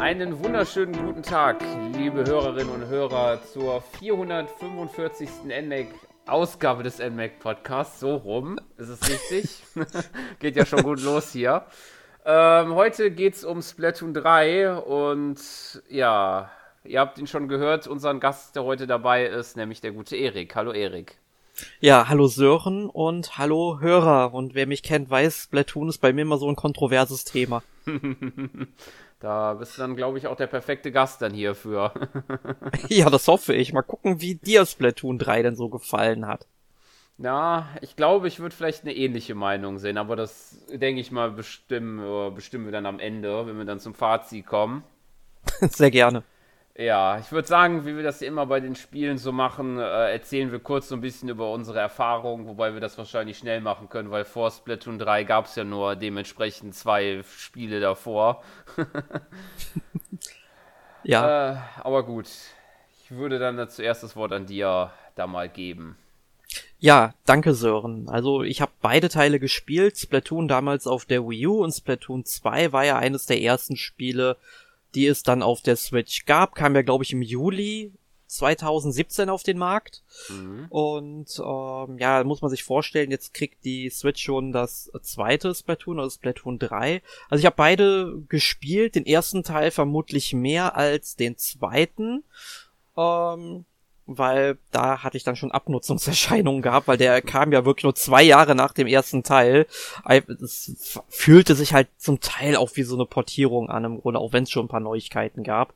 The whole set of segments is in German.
Einen wunderschönen guten Tag, liebe Hörerinnen und Hörer, zur 445. NMAC Ausgabe des NMAC Podcasts. So rum, ist es richtig? Geht ja schon gut los hier. Ähm, heute geht es um Splatoon 3 und ja, ihr habt ihn schon gehört, unseren Gast, der heute dabei ist, nämlich der gute Erik. Hallo Erik. Ja, hallo Sören und hallo Hörer. Und wer mich kennt, weiß, Splatoon ist bei mir immer so ein kontroverses Thema. da bist du dann, glaube ich, auch der perfekte Gast dann hierfür. ja, das hoffe ich. Mal gucken, wie dir Splatoon 3 denn so gefallen hat. Na, ich glaube, ich würde vielleicht eine ähnliche Meinung sehen, aber das denke ich mal bestimmen, bestimmen wir dann am Ende, wenn wir dann zum Fazit kommen. Sehr gerne. Ja, ich würde sagen, wie wir das immer bei den Spielen so machen, äh, erzählen wir kurz so ein bisschen über unsere Erfahrungen, wobei wir das wahrscheinlich schnell machen können, weil vor Splatoon 3 gab es ja nur dementsprechend zwei Spiele davor. ja. Äh, aber gut, ich würde dann zuerst das Wort an dir da mal geben. Ja, danke Sören. Also ich habe beide Teile gespielt. Splatoon damals auf der Wii U und Splatoon 2 war ja eines der ersten Spiele, die es dann auf der Switch gab, kam ja, glaube ich, im Juli 2017 auf den Markt. Mhm. Und ähm, ja, muss man sich vorstellen, jetzt kriegt die Switch schon das zweite Splatoon, also Splatoon 3. Also ich habe beide gespielt, den ersten Teil vermutlich mehr als den zweiten. Ähm, weil da hatte ich dann schon Abnutzungserscheinungen gehabt, weil der kam ja wirklich nur zwei Jahre nach dem ersten Teil. Es fühlte sich halt zum Teil auch wie so eine Portierung an im Grunde, auch wenn es schon ein paar Neuigkeiten gab.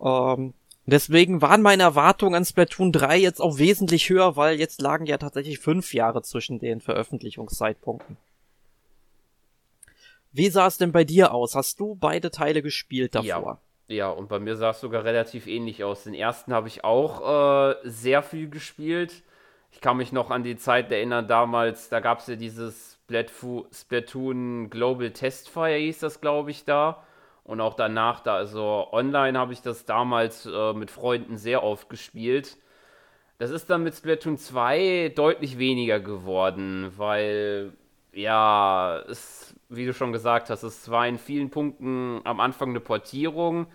Ähm, deswegen waren meine Erwartungen an Splatoon 3 jetzt auch wesentlich höher, weil jetzt lagen ja tatsächlich fünf Jahre zwischen den Veröffentlichungszeitpunkten. Wie sah es denn bei dir aus? Hast du beide Teile gespielt davor? Ja. Ja, und bei mir sah es sogar relativ ähnlich aus. Den ersten habe ich auch äh, sehr viel gespielt. Ich kann mich noch an die Zeit erinnern, damals, da gab es ja dieses Splatoon Global Testfire, hieß das, glaube ich, da. Und auch danach, da, also online habe ich das damals äh, mit Freunden sehr oft gespielt. Das ist dann mit Splatoon 2 deutlich weniger geworden, weil, ja, es wie du schon gesagt hast, es war in vielen Punkten am Anfang eine Portierung.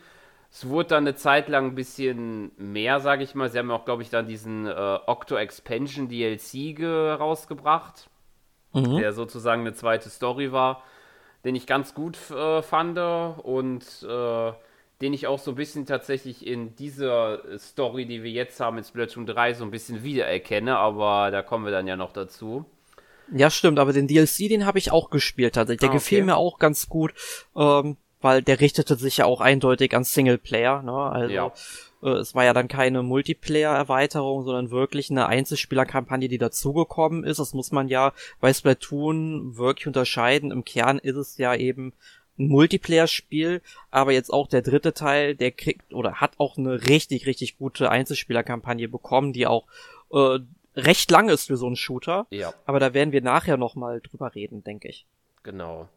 Es wurde dann eine Zeit lang ein bisschen mehr, sage ich mal. Sie haben auch, glaube ich, dann diesen äh, Octo Expansion DLC rausgebracht, mhm. der sozusagen eine zweite Story war, den ich ganz gut äh, fand und äh, den ich auch so ein bisschen tatsächlich in dieser Story, die wir jetzt haben in Splatoon 3, so ein bisschen wiedererkenne, aber da kommen wir dann ja noch dazu. Ja, stimmt, aber den DLC, den habe ich auch gespielt tatsächlich. Der ah, okay. gefiel mir auch ganz gut, ähm, weil der richtete sich ja auch eindeutig an Singleplayer, ne? Also ja. äh, es war ja dann keine Multiplayer-Erweiterung, sondern wirklich eine Einzelspieler-Kampagne, die dazugekommen ist. Das muss man ja bei Splatoon wirklich unterscheiden. Im Kern ist es ja eben ein Multiplayer-Spiel, aber jetzt auch der dritte Teil, der kriegt oder hat auch eine richtig, richtig gute Einzelspieler-Kampagne bekommen, die auch äh, recht lang ist für so einen Shooter. Ja. Aber da werden wir nachher nochmal drüber reden, denke ich. Genau.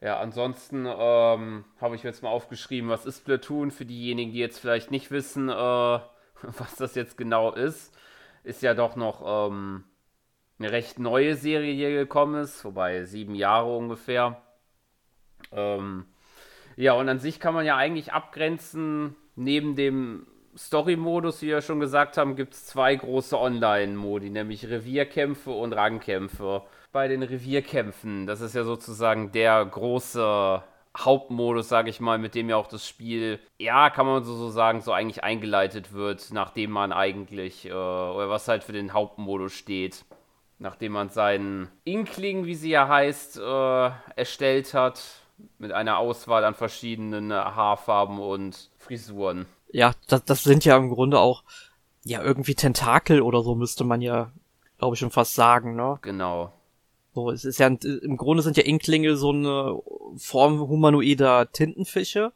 Ja, ansonsten ähm, habe ich jetzt mal aufgeschrieben, was ist Platoon für diejenigen, die jetzt vielleicht nicht wissen, äh, was das jetzt genau ist. Ist ja doch noch ähm, eine recht neue Serie, hier gekommen ist, wobei sieben Jahre ungefähr. Ähm, ja, und an sich kann man ja eigentlich abgrenzen, neben dem Story-Modus, wie wir schon gesagt haben, gibt es zwei große Online-Modi, nämlich Revierkämpfe und Rangkämpfe. Bei den Revierkämpfen, das ist ja sozusagen der große Hauptmodus, sage ich mal, mit dem ja auch das Spiel, ja, kann man so, so sagen, so eigentlich eingeleitet wird, nachdem man eigentlich, äh, oder was halt für den Hauptmodus steht, nachdem man seinen Inkling, wie sie ja heißt, äh, erstellt hat, mit einer Auswahl an verschiedenen Haarfarben und Frisuren ja, das, das sind ja im Grunde auch, ja, irgendwie Tentakel oder so müsste man ja, glaube ich, schon fast sagen, ne? Genau. So, es ist ja, im Grunde sind ja Inklinge so eine Form humanoider Tintenfische.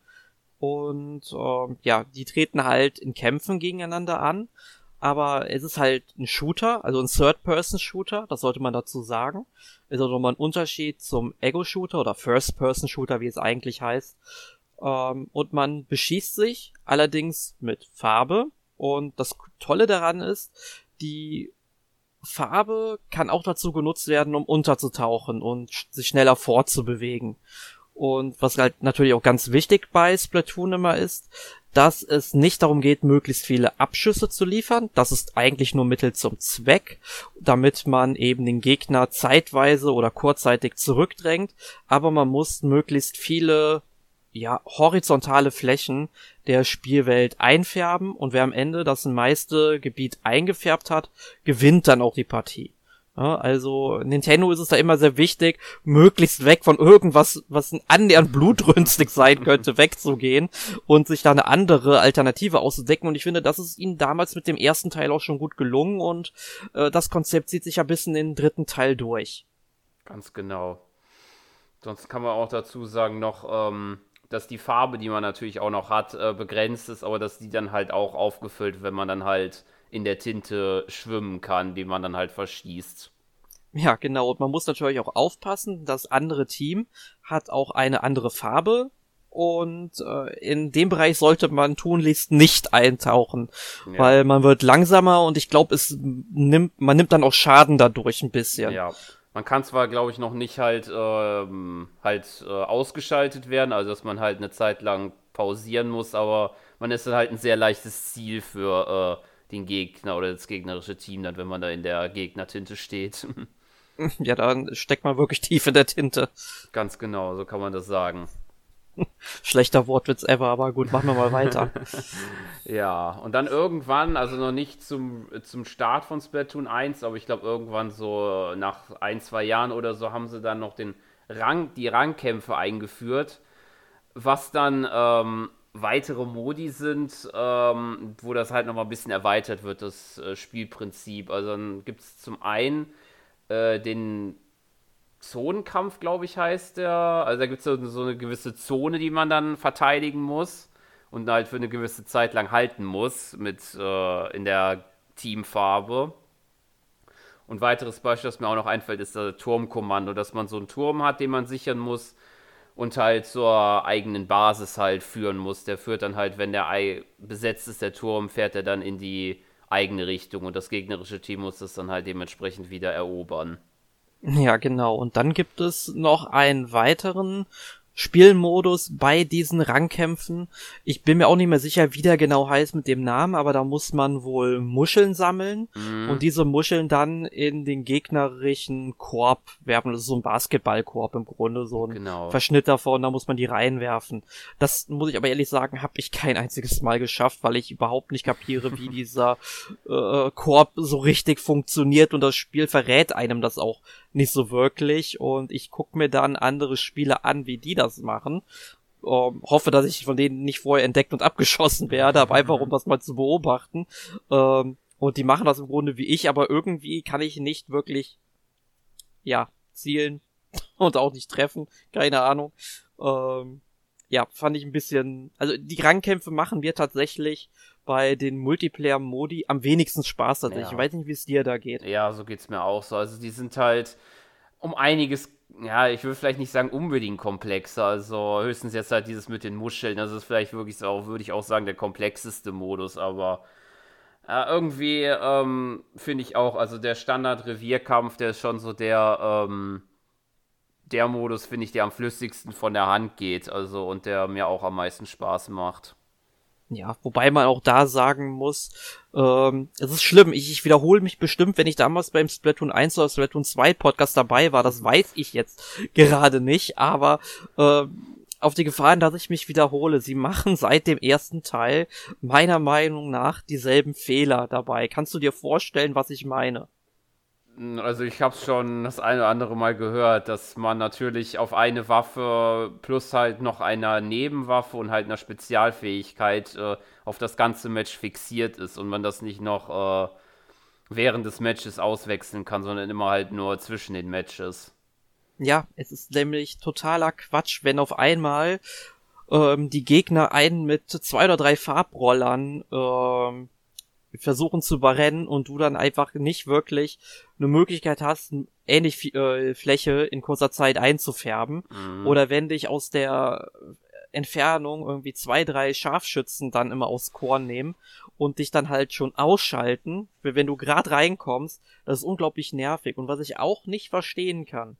Und ähm, ja, die treten halt in Kämpfen gegeneinander an. Aber es ist halt ein Shooter, also ein Third-Person-Shooter, das sollte man dazu sagen. Ist auch nochmal ein Unterschied zum Ego-Shooter oder First-Person-Shooter, wie es eigentlich heißt. Ähm, und man beschießt sich allerdings mit Farbe. Und das Tolle daran ist, die Farbe kann auch dazu genutzt werden, um unterzutauchen und sich schneller fortzubewegen. Und was halt natürlich auch ganz wichtig bei Splatoon immer ist, dass es nicht darum geht, möglichst viele Abschüsse zu liefern. Das ist eigentlich nur Mittel zum Zweck, damit man eben den Gegner zeitweise oder kurzzeitig zurückdrängt. Aber man muss möglichst viele ja, horizontale Flächen der Spielwelt einfärben und wer am Ende das meiste Gebiet eingefärbt hat, gewinnt dann auch die Partie. Ja, also Nintendo ist es da immer sehr wichtig, möglichst weg von irgendwas, was annähernd blutrünstig sein könnte, wegzugehen und sich da eine andere Alternative auszudecken. Und ich finde, das ist ihnen damals mit dem ersten Teil auch schon gut gelungen und äh, das Konzept zieht sich ja bis in den dritten Teil durch. Ganz genau. Sonst kann man auch dazu sagen noch, ähm, dass die Farbe, die man natürlich auch noch hat, äh, begrenzt ist, aber dass die dann halt auch aufgefüllt, wenn man dann halt in der Tinte schwimmen kann, die man dann halt verschießt. Ja, genau. Und man muss natürlich auch aufpassen, das andere Team hat auch eine andere Farbe. Und äh, in dem Bereich sollte man tunlichst nicht eintauchen, ja. weil man wird langsamer und ich glaube, es nimmt, man nimmt dann auch Schaden dadurch ein bisschen. Ja. Man kann zwar, glaube ich, noch nicht halt, ähm, halt äh, ausgeschaltet werden, also dass man halt eine Zeit lang pausieren muss, aber man ist dann halt ein sehr leichtes Ziel für äh, den Gegner oder das gegnerische Team dann, wenn man da in der Gegnertinte steht. Ja, dann steckt man wirklich tief in der Tinte. Ganz genau, so kann man das sagen. Schlechter Wortwitz ever, aber gut, machen wir mal weiter. ja, und dann irgendwann, also noch nicht zum, zum Start von Splatoon 1, aber ich glaube irgendwann so nach ein, zwei Jahren oder so haben sie dann noch den Rang, die Rangkämpfe eingeführt, was dann ähm, weitere Modi sind, ähm, wo das halt nochmal ein bisschen erweitert wird, das äh, Spielprinzip. Also dann gibt es zum einen äh, den Zonenkampf, glaube ich, heißt der. Also da gibt es so, so, eine gewisse Zone, die man dann verteidigen muss und halt für eine gewisse Zeit lang halten muss mit äh, in der Teamfarbe. Und weiteres Beispiel, das mir auch noch einfällt, ist das Turmkommando, dass man so einen Turm hat, den man sichern muss und halt zur eigenen Basis halt führen muss. Der führt dann halt, wenn der Ei besetzt ist, der Turm, fährt er dann in die eigene Richtung und das gegnerische Team muss das dann halt dementsprechend wieder erobern. Ja, genau. Und dann gibt es noch einen weiteren Spielmodus bei diesen Rangkämpfen. Ich bin mir auch nicht mehr sicher, wie der genau heißt mit dem Namen, aber da muss man wohl Muscheln sammeln mhm. und diese Muscheln dann in den gegnerischen Korb werfen. Das ist so ein Basketballkorb im Grunde, so ein genau. Verschnitt davon, da muss man die reinwerfen. Das muss ich aber ehrlich sagen, habe ich kein einziges Mal geschafft, weil ich überhaupt nicht kapiere, wie dieser äh, Korb so richtig funktioniert und das Spiel verrät einem das auch nicht so wirklich und ich guck mir dann andere Spiele an, wie die das machen. Ähm, hoffe, dass ich von denen nicht vorher entdeckt und abgeschossen werde, aber einfach um das mal zu beobachten. Ähm, und die machen das im Grunde wie ich, aber irgendwie kann ich nicht wirklich, ja, zielen und auch nicht treffen. Keine Ahnung. Ähm, ja, fand ich ein bisschen, also die Rangkämpfe machen mir tatsächlich bei den Multiplayer-Modi am wenigsten Spaß tatsächlich. Ja. Ich weiß nicht, wie es dir da geht. Ja, so geht's mir auch so. Also die sind halt um einiges, ja, ich will vielleicht nicht sagen unbedingt komplexer. Also höchstens jetzt halt dieses mit den Muscheln. Das ist vielleicht wirklich so, würde ich auch sagen, der komplexeste Modus, aber ja, irgendwie ähm, finde ich auch, also der Standard-Revierkampf, der ist schon so der, ähm, der Modus, finde ich, der am flüssigsten von der Hand geht. Also und der mir auch am meisten Spaß macht. Ja, wobei man auch da sagen muss, ähm, es ist schlimm, ich, ich wiederhole mich bestimmt, wenn ich damals beim Splatoon 1 oder Splatoon 2 Podcast dabei war, das weiß ich jetzt gerade nicht, aber äh, auf die Gefahren, dass ich mich wiederhole, sie machen seit dem ersten Teil meiner Meinung nach dieselben Fehler dabei. Kannst du dir vorstellen, was ich meine? Also ich habe schon das eine oder andere Mal gehört, dass man natürlich auf eine Waffe plus halt noch einer Nebenwaffe und halt einer Spezialfähigkeit äh, auf das ganze Match fixiert ist und man das nicht noch äh, während des Matches auswechseln kann, sondern immer halt nur zwischen den Matches. Ja, es ist nämlich totaler Quatsch, wenn auf einmal ähm, die Gegner einen mit zwei oder drei Farbrollern ähm, versuchen zu überrennen und du dann einfach nicht wirklich eine Möglichkeit hast, ähnlich äh, Fläche in kurzer Zeit einzufärben. Mhm. Oder wenn dich aus der Entfernung irgendwie zwei, drei Scharfschützen dann immer aus Korn nehmen und dich dann halt schon ausschalten, wenn du gerade reinkommst, das ist unglaublich nervig. Und was ich auch nicht verstehen kann,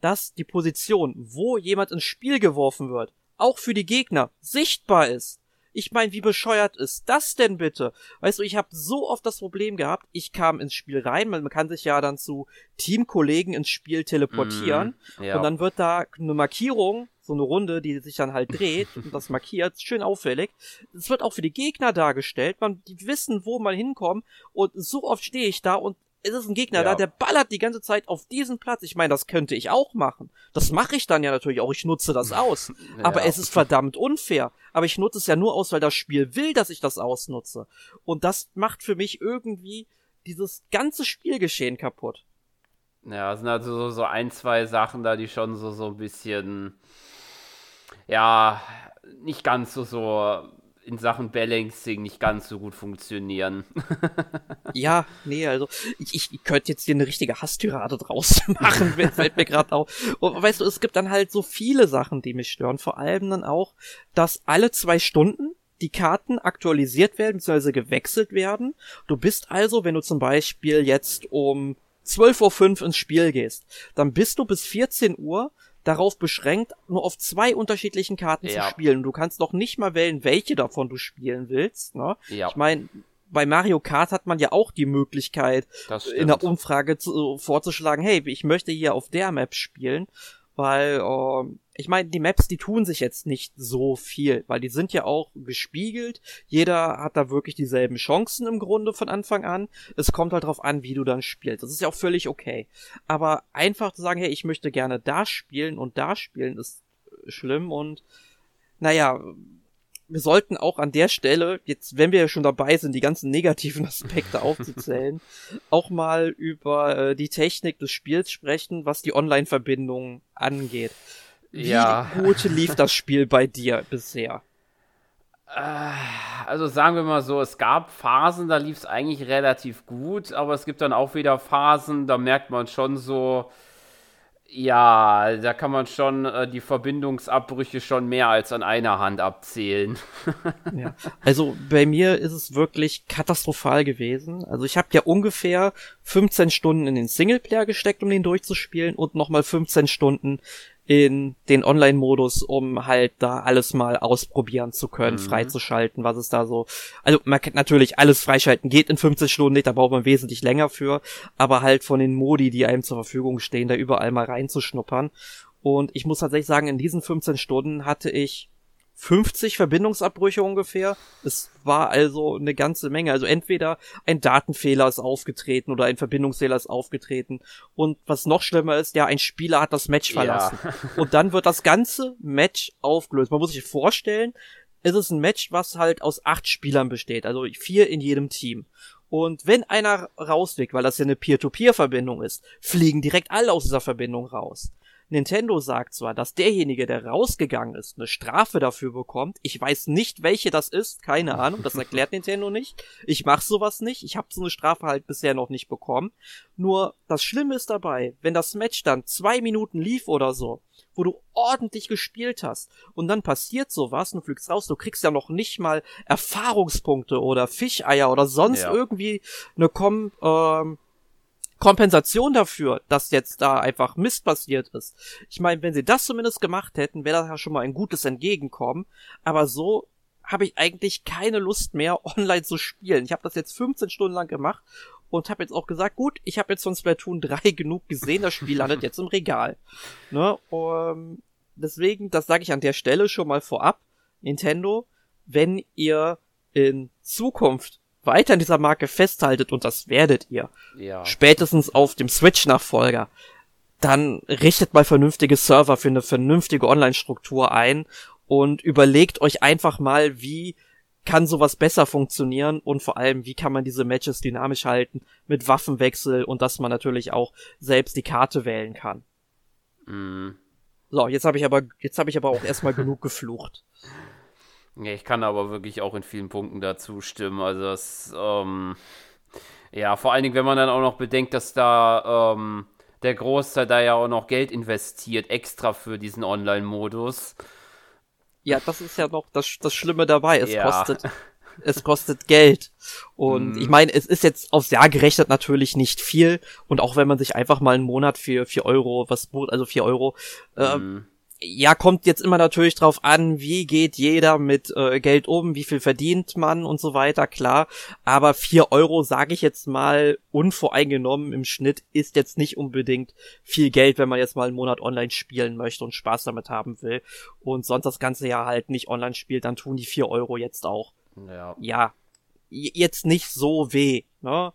dass die Position, wo jemand ins Spiel geworfen wird, auch für die Gegner sichtbar ist. Ich meine, wie bescheuert ist das denn bitte? Weißt du, ich habe so oft das Problem gehabt, ich kam ins Spiel rein, man kann sich ja dann zu Teamkollegen ins Spiel teleportieren mm, ja. und dann wird da eine Markierung, so eine Runde, die sich dann halt dreht und das markiert, schön auffällig. Es wird auch für die Gegner dargestellt, man die wissen, wo man hinkommt und so oft stehe ich da und es ist ein Gegner ja. da, der ballert die ganze Zeit auf diesen Platz. Ich meine, das könnte ich auch machen. Das mache ich dann ja natürlich auch. Ich nutze das aus. ja. Aber es ist verdammt unfair. Aber ich nutze es ja nur aus, weil das Spiel will, dass ich das ausnutze. Und das macht für mich irgendwie dieses ganze Spielgeschehen kaputt. Ja, es sind also so, so ein, zwei Sachen da, die schon so, so ein bisschen, ja, nicht ganz so, so in Sachen Balancing nicht ganz so gut funktionieren. ja, nee, also ich, ich könnte jetzt hier eine richtige Hasstyrade draus machen, fällt mir gerade auf. Und weißt du, es gibt dann halt so viele Sachen, die mich stören. Vor allem dann auch, dass alle zwei Stunden die Karten aktualisiert werden bzw. gewechselt werden. Du bist also, wenn du zum Beispiel jetzt um 12.05 Uhr ins Spiel gehst, dann bist du bis 14 Uhr darauf beschränkt, nur auf zwei unterschiedlichen Karten ja. zu spielen. Du kannst noch nicht mal wählen, welche davon du spielen willst. Ne? Ja. Ich meine, bei Mario Kart hat man ja auch die Möglichkeit, in der Umfrage zu, vorzuschlagen, hey, ich möchte hier auf der Map spielen, weil äh, ich meine, die Maps, die tun sich jetzt nicht so viel, weil die sind ja auch gespiegelt. Jeder hat da wirklich dieselben Chancen im Grunde von Anfang an. Es kommt halt drauf an, wie du dann spielst. Das ist ja auch völlig okay. Aber einfach zu sagen, hey, ich möchte gerne da spielen und da spielen, ist schlimm und naja, wir sollten auch an der Stelle, jetzt, wenn wir ja schon dabei sind, die ganzen negativen Aspekte aufzuzählen, auch mal über äh, die Technik des Spiels sprechen, was die Online-Verbindung angeht. Wie ja. gut lief das Spiel bei dir bisher? Äh, also sagen wir mal so, es gab Phasen, da lief es eigentlich relativ gut, aber es gibt dann auch wieder Phasen, da merkt man schon so, ja, da kann man schon äh, die Verbindungsabbrüche schon mehr als an einer Hand abzählen. ja. Also bei mir ist es wirklich katastrophal gewesen. Also ich habe ja ungefähr 15 Stunden in den Singleplayer gesteckt, um den durchzuspielen und nochmal 15 Stunden in den Online-Modus, um halt da alles mal ausprobieren zu können, mhm. freizuschalten, was es da so. Also man kann natürlich alles freischalten, geht in 15 Stunden nicht, da braucht man wesentlich länger für, aber halt von den Modi, die einem zur Verfügung stehen, da überall mal reinzuschnuppern. Und ich muss tatsächlich sagen, in diesen 15 Stunden hatte ich 50 Verbindungsabbrüche ungefähr. Es war also eine ganze Menge. Also entweder ein Datenfehler ist aufgetreten oder ein Verbindungsfehler ist aufgetreten. Und was noch schlimmer ist, ja, ein Spieler hat das Match verlassen. Ja. Und dann wird das ganze Match aufgelöst. Man muss sich vorstellen, es ist ein Match, was halt aus acht Spielern besteht. Also vier in jedem Team. Und wenn einer rausfliegt, weil das ja eine Peer-to-Peer-Verbindung ist, fliegen direkt alle aus dieser Verbindung raus. Nintendo sagt zwar, dass derjenige, der rausgegangen ist, eine Strafe dafür bekommt. Ich weiß nicht, welche das ist, keine Ahnung, das erklärt Nintendo nicht. Ich mach sowas nicht, ich habe so eine Strafe halt bisher noch nicht bekommen. Nur das Schlimme ist dabei, wenn das Match dann zwei Minuten lief oder so, wo du ordentlich gespielt hast und dann passiert sowas und du fliegst raus, du kriegst ja noch nicht mal Erfahrungspunkte oder Fischeier oder sonst ja. irgendwie eine Kom ähm, Kompensation dafür, dass jetzt da einfach Mist passiert ist. Ich meine, wenn sie das zumindest gemacht hätten, wäre das ja schon mal ein gutes Entgegenkommen. Aber so habe ich eigentlich keine Lust mehr, online zu spielen. Ich habe das jetzt 15 Stunden lang gemacht und habe jetzt auch gesagt, gut, ich habe jetzt von Splatoon 3 genug gesehen, das Spiel landet jetzt im Regal. Ne? Um, deswegen, das sage ich an der Stelle schon mal vorab, Nintendo, wenn ihr in Zukunft weiter an dieser Marke festhaltet, und das werdet ihr, ja. spätestens auf dem Switch-Nachfolger, dann richtet mal vernünftige Server für eine vernünftige Online-Struktur ein und überlegt euch einfach mal, wie kann sowas besser funktionieren und vor allem, wie kann man diese Matches dynamisch halten mit Waffenwechsel und dass man natürlich auch selbst die Karte wählen kann. Mm. So, jetzt habe ich aber jetzt habe ich aber auch erstmal genug geflucht. Ja, ich kann aber wirklich auch in vielen Punkten dazu stimmen. Also das, ähm, ja, vor allen Dingen, wenn man dann auch noch bedenkt, dass da ähm, der Großteil da ja auch noch Geld investiert, extra für diesen Online-Modus. Ja, das ist ja noch das, das Schlimme dabei. Es ja. kostet es kostet Geld. Und mm. ich meine, es ist jetzt aufs Jahr gerechnet natürlich nicht viel. Und auch wenn man sich einfach mal einen Monat für vier Euro was bucht, also vier Euro, äh, mm ja, kommt jetzt immer natürlich drauf an, wie geht jeder mit äh, Geld um, wie viel verdient man und so weiter, klar. Aber vier Euro, sage ich jetzt mal, unvoreingenommen im Schnitt, ist jetzt nicht unbedingt viel Geld, wenn man jetzt mal einen Monat online spielen möchte und Spaß damit haben will. Und sonst das ganze Jahr halt nicht online spielt, dann tun die vier Euro jetzt auch. Ja. Ja. Jetzt nicht so weh, ne?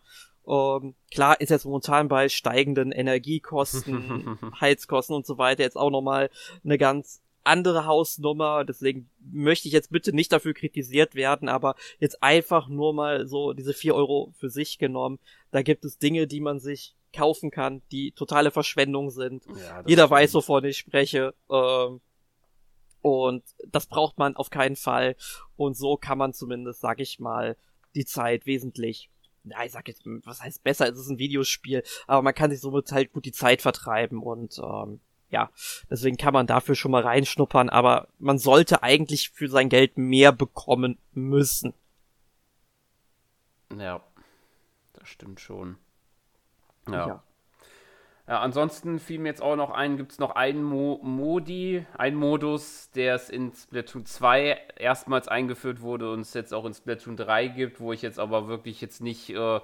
Ähm, klar ist jetzt momentan bei steigenden Energiekosten, Heizkosten und so weiter jetzt auch nochmal eine ganz andere Hausnummer. Deswegen möchte ich jetzt bitte nicht dafür kritisiert werden, aber jetzt einfach nur mal so diese vier Euro für sich genommen. Da gibt es Dinge, die man sich kaufen kann, die totale Verschwendung sind. Ja, Jeder stimmt. weiß, wovon ich spreche. Ähm, und das braucht man auf keinen Fall. Und so kann man zumindest, sag ich mal, die Zeit wesentlich ja, ich sag jetzt, was heißt besser, es ist ein Videospiel, aber man kann sich somit halt gut die Zeit vertreiben und ähm, ja, deswegen kann man dafür schon mal reinschnuppern, aber man sollte eigentlich für sein Geld mehr bekommen müssen. Ja, das stimmt schon. ja. ja. Ja, ansonsten fiel mir jetzt auch noch ein, gibt es noch einen Mo Modi, einen Modus, der es in Splatoon 2 erstmals eingeführt wurde und es jetzt auch in Splatoon 3 gibt, wo ich jetzt aber wirklich jetzt nicht äh,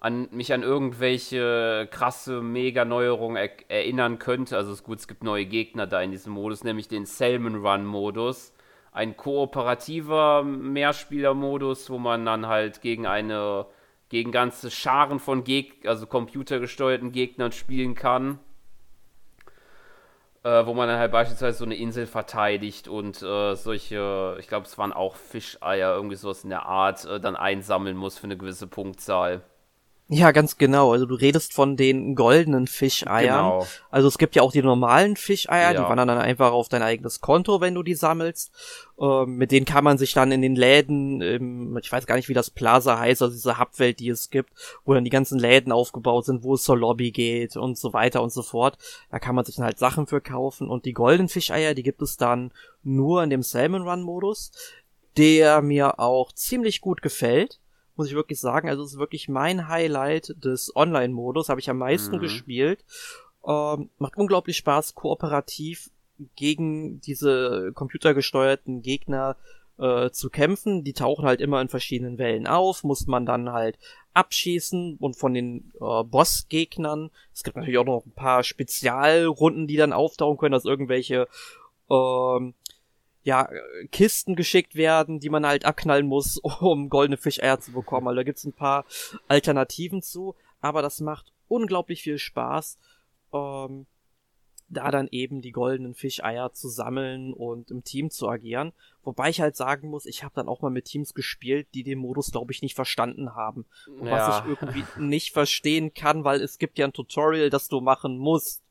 an, mich an irgendwelche krasse Mega-Neuerungen er erinnern könnte. Also es ist gut, es gibt neue Gegner da in diesem Modus, nämlich den Salmon Run-Modus. Ein kooperativer Mehrspieler-Modus, wo man dann halt gegen eine gegen ganze Scharen von Geg also computergesteuerten Gegnern spielen kann. Äh, wo man dann halt beispielsweise so eine Insel verteidigt und äh, solche, ich glaube, es waren auch Fischeier, irgendwie sowas in der Art, äh, dann einsammeln muss für eine gewisse Punktzahl. Ja, ganz genau. Also du redest von den goldenen Fischeiern. Genau. Also es gibt ja auch die normalen Fischeier, ja. die wandern dann einfach auf dein eigenes Konto, wenn du die sammelst. Ähm, mit denen kann man sich dann in den Läden, ähm, ich weiß gar nicht, wie das Plaza heißt, also diese Hubwelt, die es gibt, wo dann die ganzen Läden aufgebaut sind, wo es zur Lobby geht und so weiter und so fort. Da kann man sich dann halt Sachen für kaufen. Und die goldenen Fischeier, die gibt es dann nur in dem Salmon Run Modus, der mir auch ziemlich gut gefällt muss ich wirklich sagen. Also es ist wirklich mein Highlight des Online-Modus, habe ich am meisten mhm. gespielt. Ähm, macht unglaublich Spaß, kooperativ gegen diese computergesteuerten Gegner äh, zu kämpfen. Die tauchen halt immer in verschiedenen Wellen auf, muss man dann halt abschießen und von den äh, Bossgegnern. Es gibt natürlich auch noch ein paar Spezialrunden, die dann auftauchen können, dass irgendwelche ähm, ja, Kisten geschickt werden, die man halt abknallen muss, um goldene Fischeier zu bekommen. Also da gibt's ein paar Alternativen zu, aber das macht unglaublich viel Spaß, ähm, da dann eben die goldenen Fischeier zu sammeln und im Team zu agieren. Wobei ich halt sagen muss, ich habe dann auch mal mit Teams gespielt, die den Modus, glaube ich, nicht verstanden haben. Ja. Was ich irgendwie nicht verstehen kann, weil es gibt ja ein Tutorial, das du machen musst.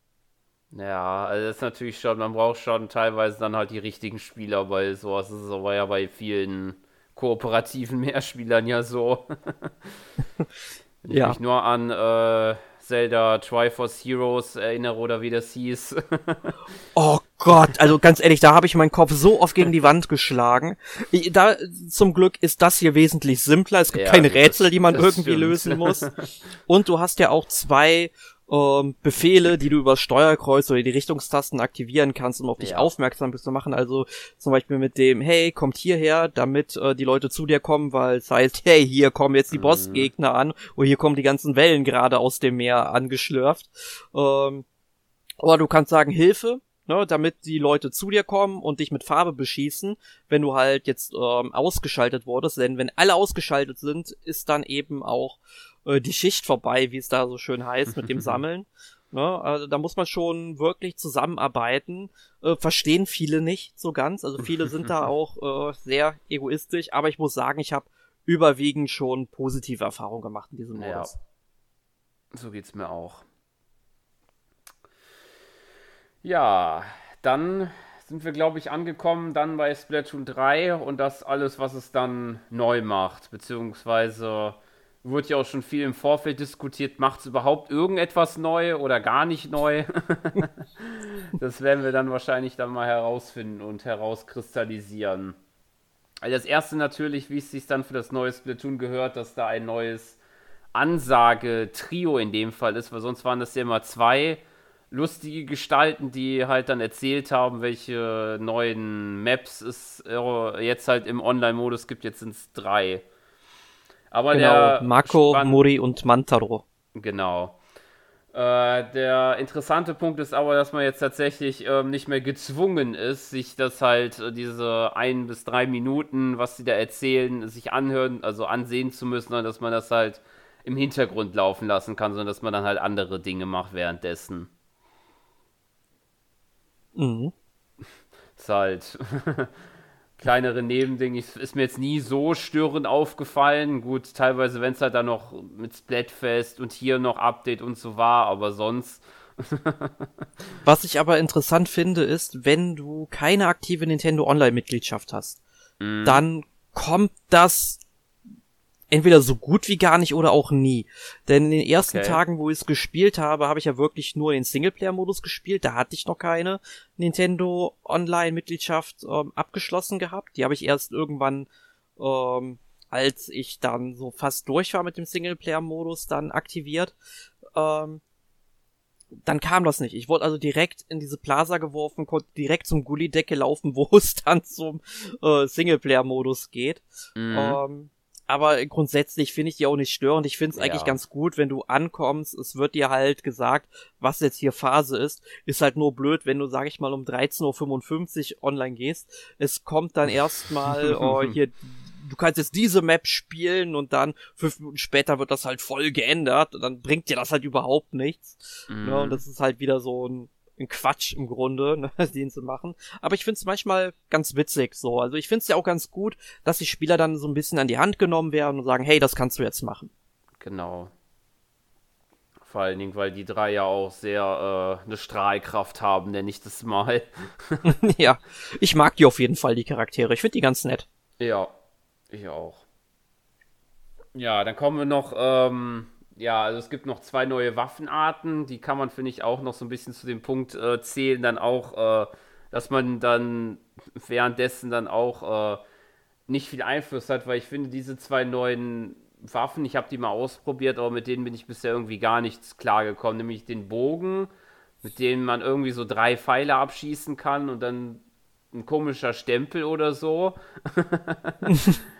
Ja, also das ist natürlich schon, man braucht schon teilweise dann halt die richtigen Spieler, weil sowas ist aber ja bei vielen kooperativen Mehrspielern ja so. Wenn ja. ich mich nur an äh, Zelda Triforce Heroes erinnere oder wie das hieß. oh Gott, also ganz ehrlich, da habe ich meinen Kopf so oft gegen die Wand geschlagen. Da zum Glück ist das hier wesentlich simpler. Es gibt ja, keine Rätsel, die man irgendwie stimmt. lösen muss. Und du hast ja auch zwei ähm, Befehle, die du über Steuerkreuz oder die Richtungstasten aktivieren kannst, um auf dich ja. aufmerksam zu machen. Also zum Beispiel mit dem, hey, kommt hierher, damit äh, die Leute zu dir kommen, weil es heißt, hey, hier kommen jetzt die mhm. Bossgegner an oder hier kommen die ganzen Wellen gerade aus dem Meer angeschlürft. Ähm, oder du kannst sagen, Hilfe, ne, damit die Leute zu dir kommen und dich mit Farbe beschießen, wenn du halt jetzt ähm, ausgeschaltet wurdest. Denn wenn alle ausgeschaltet sind, ist dann eben auch äh, die Schicht vorbei, wie es da so schön heißt, mit dem Sammeln. Ne? Also da muss man schon wirklich zusammenarbeiten. Äh, verstehen viele nicht so ganz. Also viele sind da auch äh, sehr egoistisch. Aber ich muss sagen, ich habe überwiegend schon positive Erfahrungen gemacht in diesem Modus. Ja. So geht's mir auch. Ja, dann sind wir, glaube ich, angekommen dann bei Splatoon 3 und das alles, was es dann neu macht, beziehungsweise Wurde ja auch schon viel im Vorfeld diskutiert, macht es überhaupt irgendetwas neu oder gar nicht neu? das werden wir dann wahrscheinlich dann mal herausfinden und herauskristallisieren. Also das erste natürlich, wie es sich dann für das neue Splatoon gehört, dass da ein neues Ansage-Trio in dem Fall ist, weil sonst waren das ja immer zwei lustige Gestalten, die halt dann erzählt haben, welche neuen Maps es äh, jetzt halt im Online-Modus gibt. Jetzt sind es drei. Aber genau, der Marco, Muri und Mantaro. Genau. Äh, der interessante Punkt ist aber, dass man jetzt tatsächlich ähm, nicht mehr gezwungen ist, sich das halt, äh, diese ein bis drei Minuten, was sie da erzählen, sich anhören, also ansehen zu müssen, sondern dass man das halt im Hintergrund laufen lassen kann, sondern dass man dann halt andere Dinge macht währenddessen. Mhm. Ist halt kleinere Nebending. Ist mir jetzt nie so störend aufgefallen. Gut, teilweise, wenn es halt dann noch mit Splatfest und hier noch Update und so war, aber sonst. Was ich aber interessant finde, ist, wenn du keine aktive Nintendo Online-Mitgliedschaft hast, mhm. dann kommt das entweder so gut wie gar nicht oder auch nie. Denn in den ersten okay. Tagen, wo ich es gespielt habe, habe ich ja wirklich nur den Singleplayer-Modus gespielt. Da hatte ich noch keine Nintendo Online-Mitgliedschaft ähm, abgeschlossen gehabt. Die habe ich erst irgendwann, ähm, als ich dann so fast durch war mit dem Singleplayer-Modus, dann aktiviert. Ähm, dann kam das nicht. Ich wurde also direkt in diese Plaza geworfen, konnte direkt zum Gullidecke laufen, wo es dann zum äh, Singleplayer-Modus geht. Mhm. Ähm, aber grundsätzlich finde ich die auch nicht störend. Ich finde es ja. eigentlich ganz gut, wenn du ankommst. Es wird dir halt gesagt, was jetzt hier Phase ist. Ist halt nur blöd, wenn du, sag ich mal, um 13.55 Uhr online gehst. Es kommt dann erstmal, oh, hier, du kannst jetzt diese Map spielen und dann fünf Minuten später wird das halt voll geändert. Und dann bringt dir das halt überhaupt nichts. Mhm. Ja, und das ist halt wieder so ein ein Quatsch im Grunde, ne, den zu machen. Aber ich finde es manchmal ganz witzig so. Also ich finde es ja auch ganz gut, dass die Spieler dann so ein bisschen an die Hand genommen werden und sagen, hey, das kannst du jetzt machen. Genau. Vor allen Dingen, weil die drei ja auch sehr äh, eine Strahlkraft haben, nenne ich das mal. ja, ich mag die auf jeden Fall, die Charaktere. Ich finde die ganz nett. Ja, ich auch. Ja, dann kommen wir noch ähm, ja, also es gibt noch zwei neue Waffenarten, die kann man, finde ich, auch noch so ein bisschen zu dem Punkt äh, zählen, dann auch, äh, dass man dann währenddessen dann auch äh, nicht viel Einfluss hat, weil ich finde, diese zwei neuen Waffen, ich habe die mal ausprobiert, aber mit denen bin ich bisher irgendwie gar nichts klargekommen, nämlich den Bogen, mit dem man irgendwie so drei Pfeile abschießen kann und dann ein komischer Stempel oder so.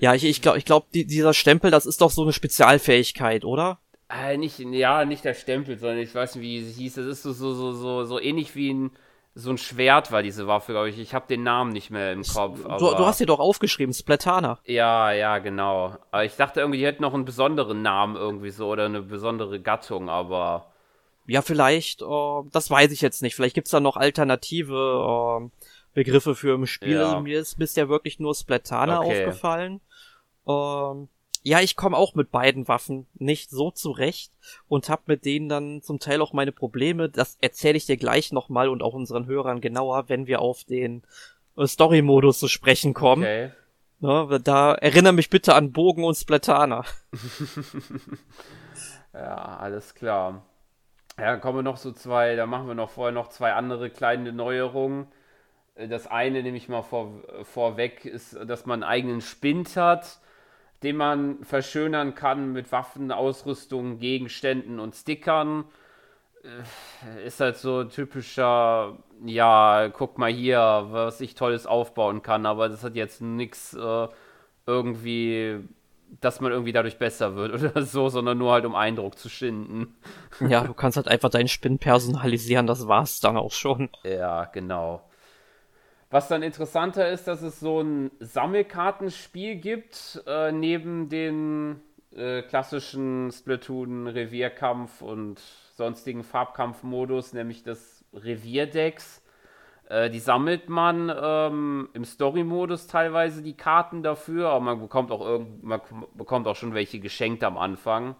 Ja, ich, ich glaube, ich glaub, die, dieser Stempel, das ist doch so eine Spezialfähigkeit, oder? Äh, nicht, ja, nicht der Stempel, sondern ich weiß nicht, wie sie hieß. Das ist so, so, so, so, so ähnlich wie ein, so ein Schwert war diese Waffe, glaube ich. Ich habe den Namen nicht mehr im Kopf. Du, du, hast dir doch aufgeschrieben, Splatana. Ja, ja, genau. Aber ich dachte irgendwie, die hätten noch einen besonderen Namen irgendwie so oder eine besondere Gattung, aber. Ja, vielleicht, uh, das weiß ich jetzt nicht. Vielleicht gibt's da noch alternative uh, Begriffe für im Spiel. Ja. Also mir ist bisher wirklich nur Splatana okay. aufgefallen. Ähm, ja, ich komme auch mit beiden Waffen nicht so zurecht und habe mit denen dann zum Teil auch meine Probleme. Das erzähle ich dir gleich nochmal und auch unseren Hörern genauer, wenn wir auf den äh, Story-Modus zu sprechen kommen. Okay. Ne, da erinnere mich bitte an Bogen und Splatana. ja, alles klar. Ja, dann kommen wir noch so zwei, da machen wir noch vorher noch zwei andere kleine Neuerungen. Das eine, nehme ich mal vor, vorweg, ist, dass man einen eigenen Spind hat den man verschönern kann mit Waffen, Ausrüstung, Gegenständen und Stickern. Äh, ist halt so typischer, ja, guck mal hier, was ich Tolles aufbauen kann, aber das hat jetzt nichts äh, irgendwie, dass man irgendwie dadurch besser wird oder so, sondern nur halt um Eindruck zu schinden. Ja, du kannst halt einfach deinen Spin personalisieren, das war's dann auch schon. Ja, genau. Was dann interessanter ist, dass es so ein Sammelkartenspiel gibt, äh, neben den äh, klassischen Splatoon Revierkampf und sonstigen Farbkampfmodus, nämlich das Revierdecks. Äh, die sammelt man ähm, im Story-Modus teilweise die Karten dafür, aber man bekommt auch irgend, man bekommt auch schon welche geschenkt am Anfang.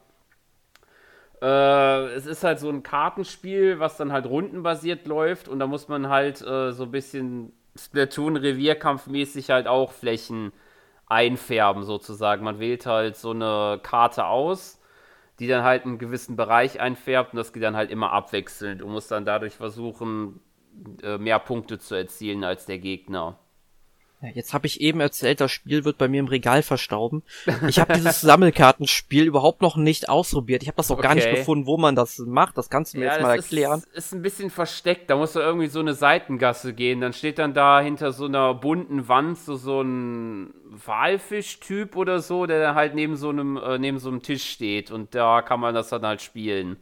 Äh, es ist halt so ein Kartenspiel, was dann halt rundenbasiert läuft und da muss man halt äh, so ein bisschen Splatoon revierkampfmäßig halt auch Flächen einfärben sozusagen. Man wählt halt so eine Karte aus, die dann halt einen gewissen Bereich einfärbt und das geht dann halt immer abwechselnd und muss dann dadurch versuchen, äh, mehr Punkte zu erzielen als der Gegner. Jetzt habe ich eben erzählt, das Spiel wird bei mir im Regal verstauben. Ich habe dieses Sammelkartenspiel überhaupt noch nicht ausprobiert. Ich habe das auch okay. gar nicht gefunden, wo man das macht. Das kannst du mir ja, jetzt mal erklären. Ist, ist ein bisschen versteckt. Da musst du irgendwie so eine Seitengasse gehen. Dann steht dann da hinter so einer bunten Wand so, so ein Walfisch-Typ oder so, der halt neben so einem äh, neben so einem Tisch steht. Und da kann man das dann halt spielen.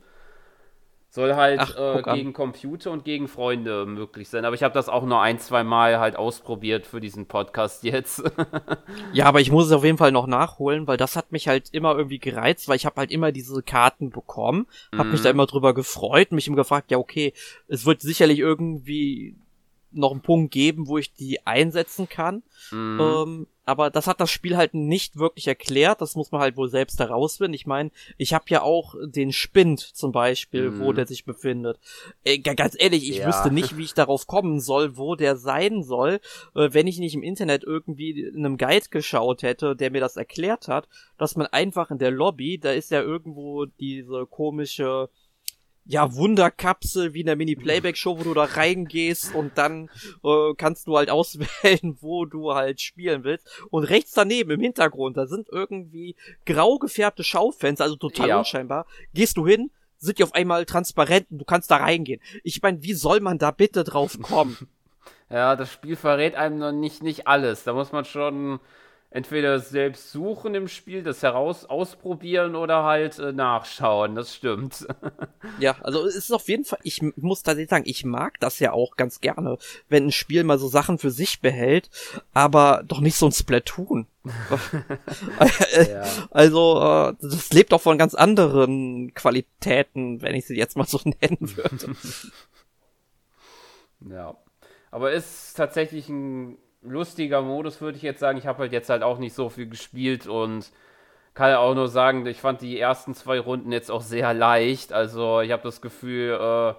Soll halt Ach, äh, gegen Computer und gegen Freunde möglich sein. Aber ich habe das auch nur ein, zwei Mal halt ausprobiert für diesen Podcast jetzt. ja, aber ich muss es auf jeden Fall noch nachholen, weil das hat mich halt immer irgendwie gereizt, weil ich habe halt immer diese Karten bekommen, habe mhm. mich da immer drüber gefreut, mich immer gefragt, ja okay, es wird sicherlich irgendwie noch einen Punkt geben, wo ich die einsetzen kann. Mhm. Ähm, aber das hat das Spiel halt nicht wirklich erklärt. Das muss man halt wohl selbst herausfinden. Ich meine, ich habe ja auch den Spind zum Beispiel, mhm. wo der sich befindet. Äh, ganz ehrlich, ich ja. wüsste nicht, wie ich darauf kommen soll, wo der sein soll, äh, wenn ich nicht im Internet irgendwie in einem Guide geschaut hätte, der mir das erklärt hat, dass man einfach in der Lobby, da ist ja irgendwo diese komische ja, Wunderkapsel wie in der Mini-Playback-Show, wo du da reingehst und dann äh, kannst du halt auswählen, wo du halt spielen willst. Und rechts daneben im Hintergrund, da sind irgendwie grau gefärbte Schaufenster, also total ja. unscheinbar. Gehst du hin, sind die auf einmal transparent und du kannst da reingehen. Ich meine, wie soll man da bitte drauf kommen? ja, das Spiel verrät einem noch nicht, nicht alles. Da muss man schon entweder selbst suchen im Spiel, das heraus ausprobieren oder halt äh, nachschauen. Das stimmt. ja, also es ist auf jeden Fall, ich muss tatsächlich sagen, ich mag das ja auch ganz gerne, wenn ein Spiel mal so Sachen für sich behält, aber doch nicht so ein Splatoon. ja. Also, äh, das lebt auch von ganz anderen Qualitäten, wenn ich sie jetzt mal so nennen würde. ja. Aber ist tatsächlich ein lustiger Modus, würde ich jetzt sagen. Ich habe halt jetzt halt auch nicht so viel gespielt und kann ja auch nur sagen, ich fand die ersten zwei Runden jetzt auch sehr leicht. Also ich habe das Gefühl, äh,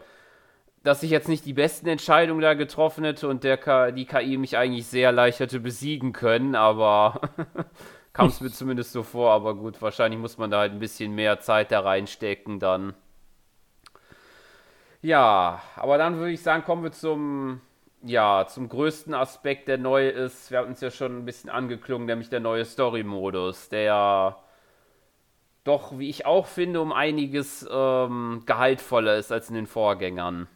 dass ich jetzt nicht die besten Entscheidungen da getroffen hätte und der K die KI mich eigentlich sehr leicht hätte besiegen können, aber kam es mir zumindest so vor. Aber gut, wahrscheinlich muss man da halt ein bisschen mehr Zeit da reinstecken dann. Ja, aber dann würde ich sagen, kommen wir zum ja, zum größten Aspekt, der neu ist, wir haben uns ja schon ein bisschen angeklungen, nämlich der neue Story-Modus, der doch, wie ich auch finde, um einiges ähm, gehaltvoller ist als in den Vorgängern.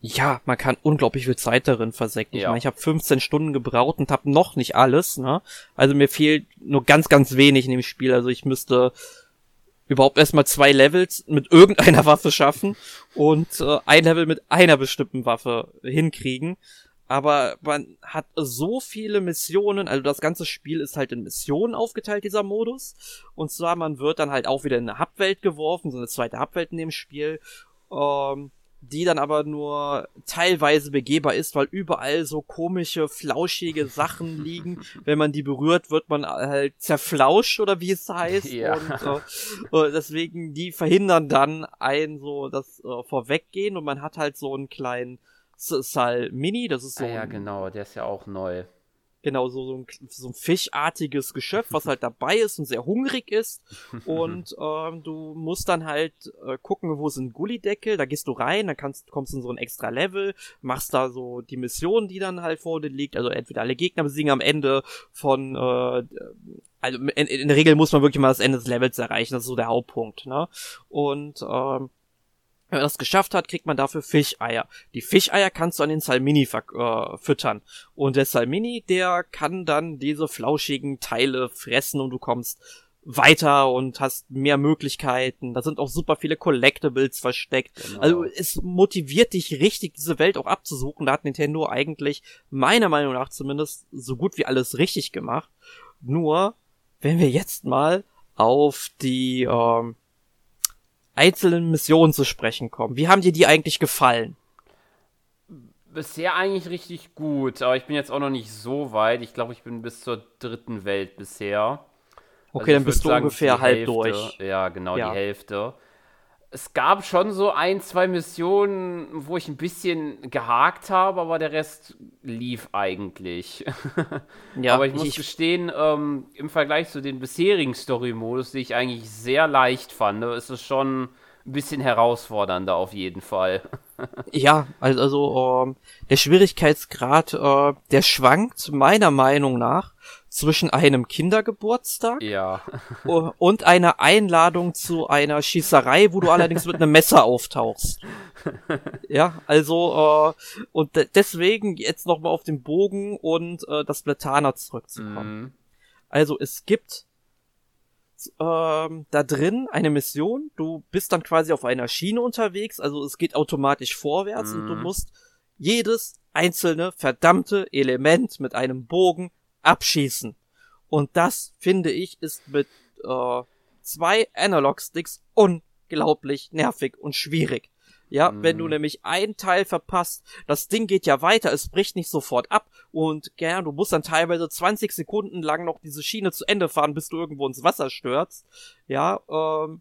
Ja, man kann unglaublich viel Zeit darin versenken. Ja. Ich meine, ich habe 15 Stunden gebraucht und habe noch nicht alles, ne? Also mir fehlt nur ganz, ganz wenig in dem Spiel. Also ich müsste überhaupt erstmal zwei Levels mit irgendeiner Waffe schaffen und äh, ein Level mit einer bestimmten Waffe hinkriegen. Aber man hat so viele Missionen, also das ganze Spiel ist halt in Missionen aufgeteilt, dieser Modus. Und zwar, man wird dann halt auch wieder in eine Hubwelt geworfen, so eine zweite Hubwelt in dem Spiel. Ähm, die dann aber nur teilweise begehbar ist, weil überall so komische, flauschige Sachen liegen. Wenn man die berührt, wird man halt zerflauscht oder wie es heißt. Ja. Und äh, deswegen, die verhindern dann ein so das äh, Vorweggehen und man hat halt so einen kleinen Sal Mini, das ist so. Ah, ja, genau, der ist ja auch neu. Genau, so, so, ein, so ein fischartiges Geschöpf, was halt dabei ist und sehr hungrig ist. Und ähm, du musst dann halt äh, gucken, wo sind Gullideckel, da gehst du rein, dann kannst, kommst du in so ein extra Level, machst da so die Mission, die dann halt vor dir liegt. Also entweder alle Gegner besiegen am Ende von äh, also in, in der Regel muss man wirklich mal das Ende des Levels erreichen, das ist so der Hauptpunkt, ne? Und ähm, wenn man das geschafft hat, kriegt man dafür Fischeier. Die Fischeier kannst du an den Salmini äh, füttern. Und der Salmini, der kann dann diese flauschigen Teile fressen und du kommst weiter und hast mehr Möglichkeiten. Da sind auch super viele Collectibles versteckt. Genau. Also es motiviert dich richtig, diese Welt auch abzusuchen. Da hat Nintendo eigentlich, meiner Meinung nach zumindest, so gut wie alles richtig gemacht. Nur, wenn wir jetzt mal auf die ähm, einzelnen Missionen zu sprechen kommen. Wie haben dir die eigentlich gefallen? Bisher eigentlich richtig gut, aber ich bin jetzt auch noch nicht so weit. Ich glaube, ich bin bis zur dritten Welt bisher. Okay, also dann bist du sagen, ungefähr halb Hälfte, durch. Ja, genau, ja. die Hälfte es gab schon so ein, zwei Missionen, wo ich ein bisschen gehakt habe, aber der Rest lief eigentlich. ja, aber ich muss ich, gestehen, ähm, im Vergleich zu den bisherigen Story-Modus, die ich eigentlich sehr leicht fand, ist es schon ein bisschen herausfordernder auf jeden Fall. ja, also, also ähm, der Schwierigkeitsgrad, äh, der schwankt meiner Meinung nach zwischen einem Kindergeburtstag ja. und einer Einladung zu einer Schießerei, wo du allerdings mit einem Messer auftauchst. Ja, also äh, und deswegen jetzt nochmal auf den Bogen und äh, das Blatana zurückzukommen. Mhm. Also es gibt ähm, da drin eine Mission. Du bist dann quasi auf einer Schiene unterwegs, also es geht automatisch vorwärts mhm. und du mhm. musst jedes einzelne verdammte Element mit einem Bogen abschießen. Und das, finde ich, ist mit äh, zwei Analog-Sticks unglaublich nervig und schwierig. Ja, mhm. wenn du mhm. nämlich einen Teil verpasst, das Ding geht ja weiter, es bricht nicht sofort ab und gern, du musst dann teilweise 20 Sekunden lang noch diese Schiene zu Ende fahren, bis du irgendwo ins Wasser stürzt. Ja, ähm,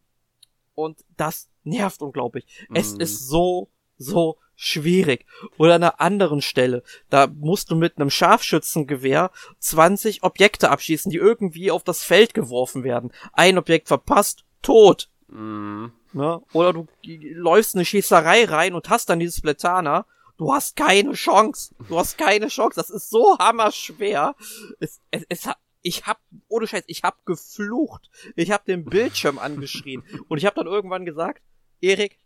und das nervt unglaublich. Mhm. Es ist so, so schwierig. Oder an einer anderen Stelle, da musst du mit einem Scharfschützengewehr 20 Objekte abschießen, die irgendwie auf das Feld geworfen werden. Ein Objekt verpasst, tot. Mhm. Ne? Oder du läufst eine Schießerei rein und hast dann dieses Plätaner. Du hast keine Chance. Du hast keine Chance. Das ist so hammerschwer. Es, es, es hat, ich hab, ohne Scheiß, ich hab geflucht. Ich hab den Bildschirm angeschrien. Und ich hab dann irgendwann gesagt, Erik,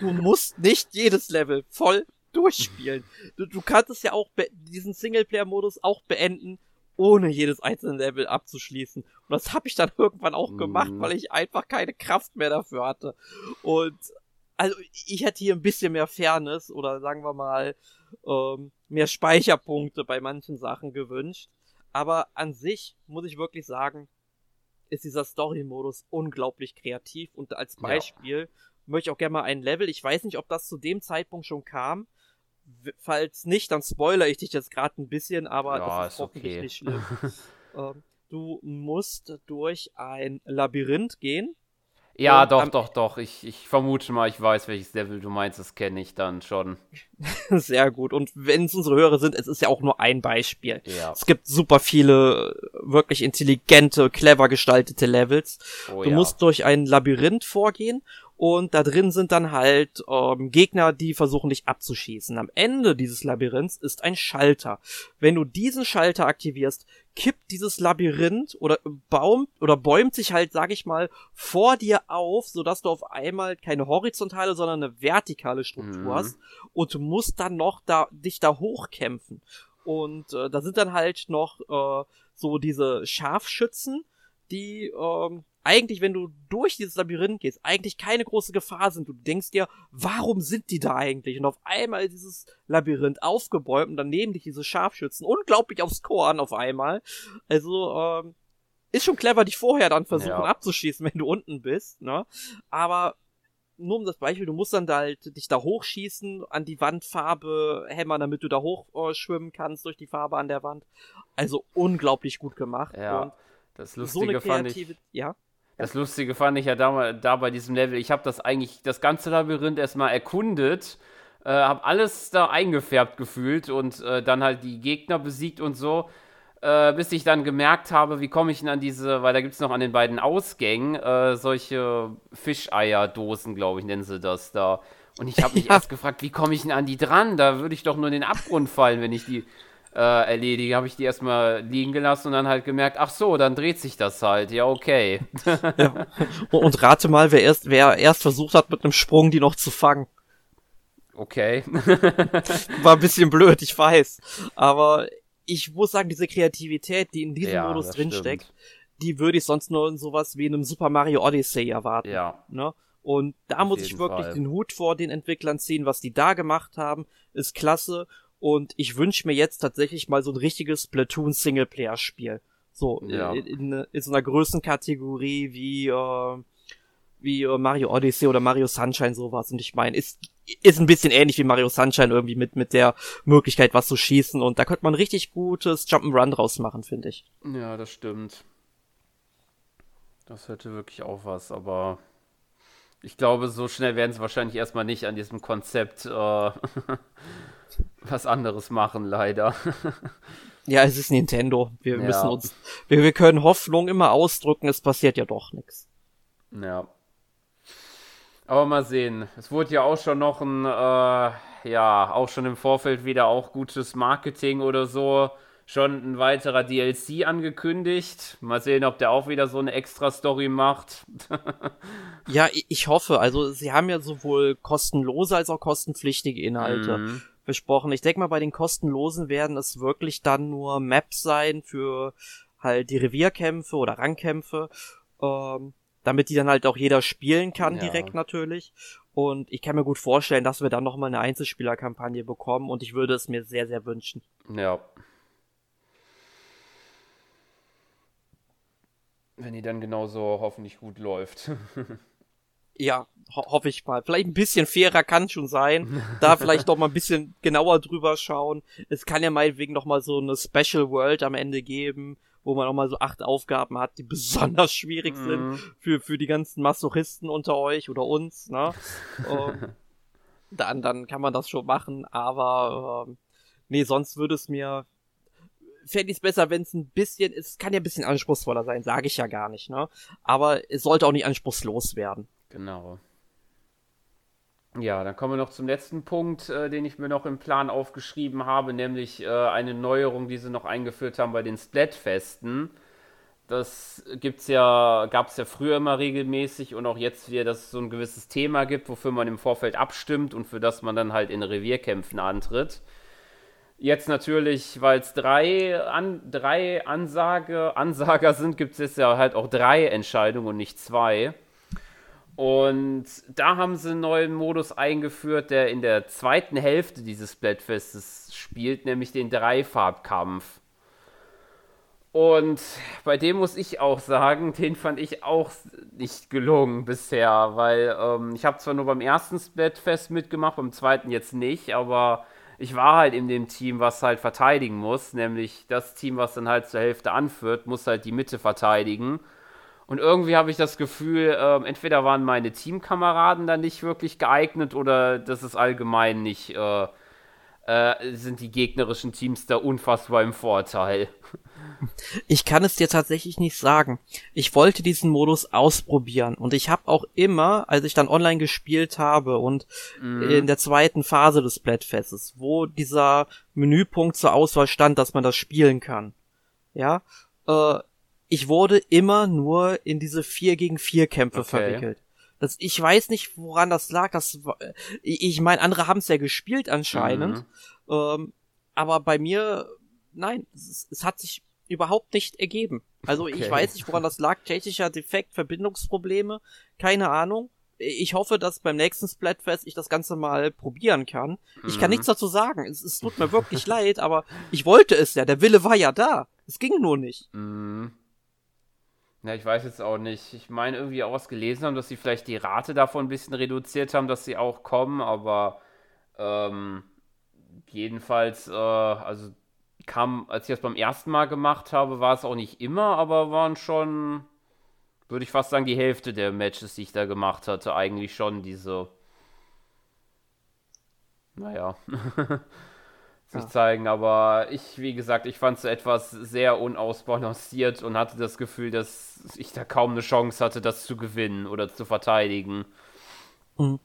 du musst nicht jedes Level voll durchspielen. Du, du kannst es ja auch, diesen Singleplayer-Modus auch beenden, ohne jedes einzelne Level abzuschließen. Und das habe ich dann irgendwann auch gemacht, mhm. weil ich einfach keine Kraft mehr dafür hatte. Und also ich hätte hier ein bisschen mehr Fairness oder sagen wir mal ähm, mehr Speicherpunkte bei manchen Sachen gewünscht. Aber an sich muss ich wirklich sagen, ist dieser Story-Modus unglaublich kreativ und als Beispiel ja. Möchte ich auch gerne mal ein Level, ich weiß nicht, ob das zu dem Zeitpunkt schon kam, falls nicht, dann spoilere ich dich jetzt gerade ein bisschen, aber ja, das ist, ist hoffentlich okay. nicht schlimm. ähm, du musst durch ein Labyrinth gehen. Ja, doch, doch, doch. Ich, ich vermute mal, ich weiß, welches Level du meinst. Das kenne ich dann schon. Sehr gut. Und wenn es unsere Hörer sind, es ist ja auch nur ein Beispiel. Ja. Es gibt super viele wirklich intelligente, clever gestaltete Levels. Oh, du ja. musst durch ein Labyrinth vorgehen und da drin sind dann halt ähm, Gegner, die versuchen dich abzuschießen. Am Ende dieses Labyrinths ist ein Schalter. Wenn du diesen Schalter aktivierst, kippt dieses Labyrinth oder baum oder bäumt sich halt, sag ich mal, vor dir auf, sodass du auf einmal keine horizontale, sondern eine vertikale Struktur mhm. hast und musst dann noch da dich da hochkämpfen. Und äh, da sind dann halt noch äh, so diese Scharfschützen, die ähm, eigentlich, wenn du durch dieses Labyrinth gehst, eigentlich keine große Gefahr sind. Du denkst dir, warum sind die da eigentlich? Und auf einmal ist dieses Labyrinth aufgebäumt und daneben dich diese Scharfschützen unglaublich aufs Korn auf einmal. Also, ähm, ist schon clever, dich vorher dann versuchen ja. abzuschießen, wenn du unten bist, ne? Aber nur um das Beispiel, du musst dann da halt dich da hochschießen, an die Wandfarbe hämmern, damit du da hochschwimmen äh, kannst durch die Farbe an der Wand. Also unglaublich gut gemacht. Ja. Und das Lustige so fand ich. Ja. Das Lustige fand ich ja da, da bei diesem Level, ich habe das eigentlich, das ganze Labyrinth erstmal erkundet, äh, habe alles da eingefärbt gefühlt und äh, dann halt die Gegner besiegt und so, äh, bis ich dann gemerkt habe, wie komme ich denn an diese, weil da gibt es noch an den beiden Ausgängen äh, solche Fischeierdosen, glaube ich, nennen sie das da. Und ich habe mich ja. erst gefragt, wie komme ich denn an die dran? Da würde ich doch nur in den Abgrund fallen, wenn ich die äh, erledige, habe ich die erstmal liegen gelassen und dann halt gemerkt, ach so, dann dreht sich das halt. Ja, okay. ja. Und rate mal, wer erst, wer erst versucht hat, mit einem Sprung die noch zu fangen. Okay. War ein bisschen blöd, ich weiß. Aber ich muss sagen, diese Kreativität, die in diesem ja, Modus drinsteckt, die würde ich sonst nur in sowas wie einem Super Mario Odyssey erwarten. Ja. Ne? Und da Auf muss ich wirklich Fall. den Hut vor den Entwicklern ziehen, was die da gemacht haben, ist klasse. Und ich wünsche mir jetzt tatsächlich mal so ein richtiges Platoon Singleplayer-Spiel. So, ja. in, in, in, so einer Größenkategorie wie, äh, wie äh, Mario Odyssey oder Mario Sunshine sowas. Und ich meine, ist, ist ein bisschen ähnlich wie Mario Sunshine irgendwie mit, mit der Möglichkeit, was zu schießen. Und da könnte man richtig gutes Jump'n'Run draus machen, finde ich. Ja, das stimmt. Das hätte wirklich auch was, aber ich glaube, so schnell werden sie wahrscheinlich erstmal nicht an diesem Konzept äh, was anderes machen, leider. ja, es ist Nintendo. Wir ja. müssen uns, wir, wir können Hoffnung immer ausdrücken, es passiert ja doch nichts. Ja. Aber mal sehen. Es wurde ja auch schon noch ein, äh, ja, auch schon im Vorfeld wieder auch gutes Marketing oder so. Schon ein weiterer DLC angekündigt. Mal sehen, ob der auch wieder so eine extra Story macht. ja, ich hoffe. Also, sie haben ja sowohl kostenlose als auch kostenpflichtige Inhalte. Mhm besprochen. Ich denke mal, bei den kostenlosen werden es wirklich dann nur Maps sein für halt die Revierkämpfe oder Rangkämpfe, ähm, damit die dann halt auch jeder spielen kann, ja. direkt natürlich. Und ich kann mir gut vorstellen, dass wir dann nochmal eine Einzelspielerkampagne bekommen und ich würde es mir sehr, sehr wünschen. Ja. Wenn die dann genauso hoffentlich gut läuft. Ja, ho hoffe ich mal. Vielleicht ein bisschen fairer kann schon sein. Da vielleicht noch mal ein bisschen genauer drüber schauen. Es kann ja meinetwegen noch mal so eine Special World am Ende geben, wo man noch mal so acht Aufgaben hat, die besonders schwierig mhm. sind für, für die ganzen Masochisten unter euch oder uns, ne? um, dann, dann kann man das schon machen, aber ähm, nee, sonst würde es mir fände ich es besser, wenn es ein bisschen, es kann ja ein bisschen anspruchsvoller sein, sage ich ja gar nicht, ne? Aber es sollte auch nicht anspruchslos werden. Genau. Ja, dann kommen wir noch zum letzten Punkt, äh, den ich mir noch im Plan aufgeschrieben habe, nämlich äh, eine Neuerung, die sie noch eingeführt haben bei den Splatfesten. Das gibt's ja, gab es ja früher immer regelmäßig und auch jetzt wieder, dass es so ein gewisses Thema gibt, wofür man im Vorfeld abstimmt und für das man dann halt in Revierkämpfen antritt. Jetzt natürlich, weil es drei, an, drei Ansage, Ansager sind, gibt es jetzt ja halt auch drei Entscheidungen und nicht zwei. Und da haben sie einen neuen Modus eingeführt, der in der zweiten Hälfte dieses Splatfestes spielt, nämlich den Dreifarbkampf. Und bei dem muss ich auch sagen, den fand ich auch nicht gelungen bisher, weil ähm, ich habe zwar nur beim ersten Splatfest mitgemacht, beim zweiten jetzt nicht, aber ich war halt in dem Team, was halt verteidigen muss, nämlich das Team, was dann halt zur Hälfte anführt, muss halt die Mitte verteidigen. Und irgendwie habe ich das Gefühl, äh, entweder waren meine Teamkameraden da nicht wirklich geeignet oder das ist allgemein nicht, äh, äh, sind die gegnerischen Teams da unfassbar im Vorteil. Ich kann es dir tatsächlich nicht sagen. Ich wollte diesen Modus ausprobieren und ich habe auch immer, als ich dann online gespielt habe und mhm. in der zweiten Phase des Splatfestes, wo dieser Menüpunkt zur Auswahl stand, dass man das spielen kann, ja, äh, ich wurde immer nur in diese 4 gegen 4 Kämpfe okay. verwickelt. Das, ich weiß nicht, woran das lag. Das, ich meine, andere haben es ja gespielt anscheinend. Mhm. Ähm, aber bei mir, nein, es, es, hat sich überhaupt nicht ergeben. Also okay. ich weiß nicht, woran das lag. Technischer Defekt, Verbindungsprobleme, keine Ahnung. Ich hoffe, dass beim nächsten Splatfest ich das Ganze mal probieren kann. Ich kann mhm. nichts dazu sagen. Es, es tut mir wirklich leid, aber ich wollte es ja. Der Wille war ja da. Es ging nur nicht. Mhm. Ja, ich weiß jetzt auch nicht. Ich meine irgendwie auch was gelesen haben, dass sie vielleicht die Rate davon ein bisschen reduziert haben, dass sie auch kommen, aber ähm, jedenfalls, äh, also kam, als ich das beim ersten Mal gemacht habe, war es auch nicht immer, aber waren schon, würde ich fast sagen, die Hälfte der Matches, die ich da gemacht hatte, eigentlich schon diese. Naja. sich zeigen. Aber ich, wie gesagt, ich fand es etwas sehr unausbalanciert und hatte das Gefühl, dass ich da kaum eine Chance hatte, das zu gewinnen oder zu verteidigen. Mhm.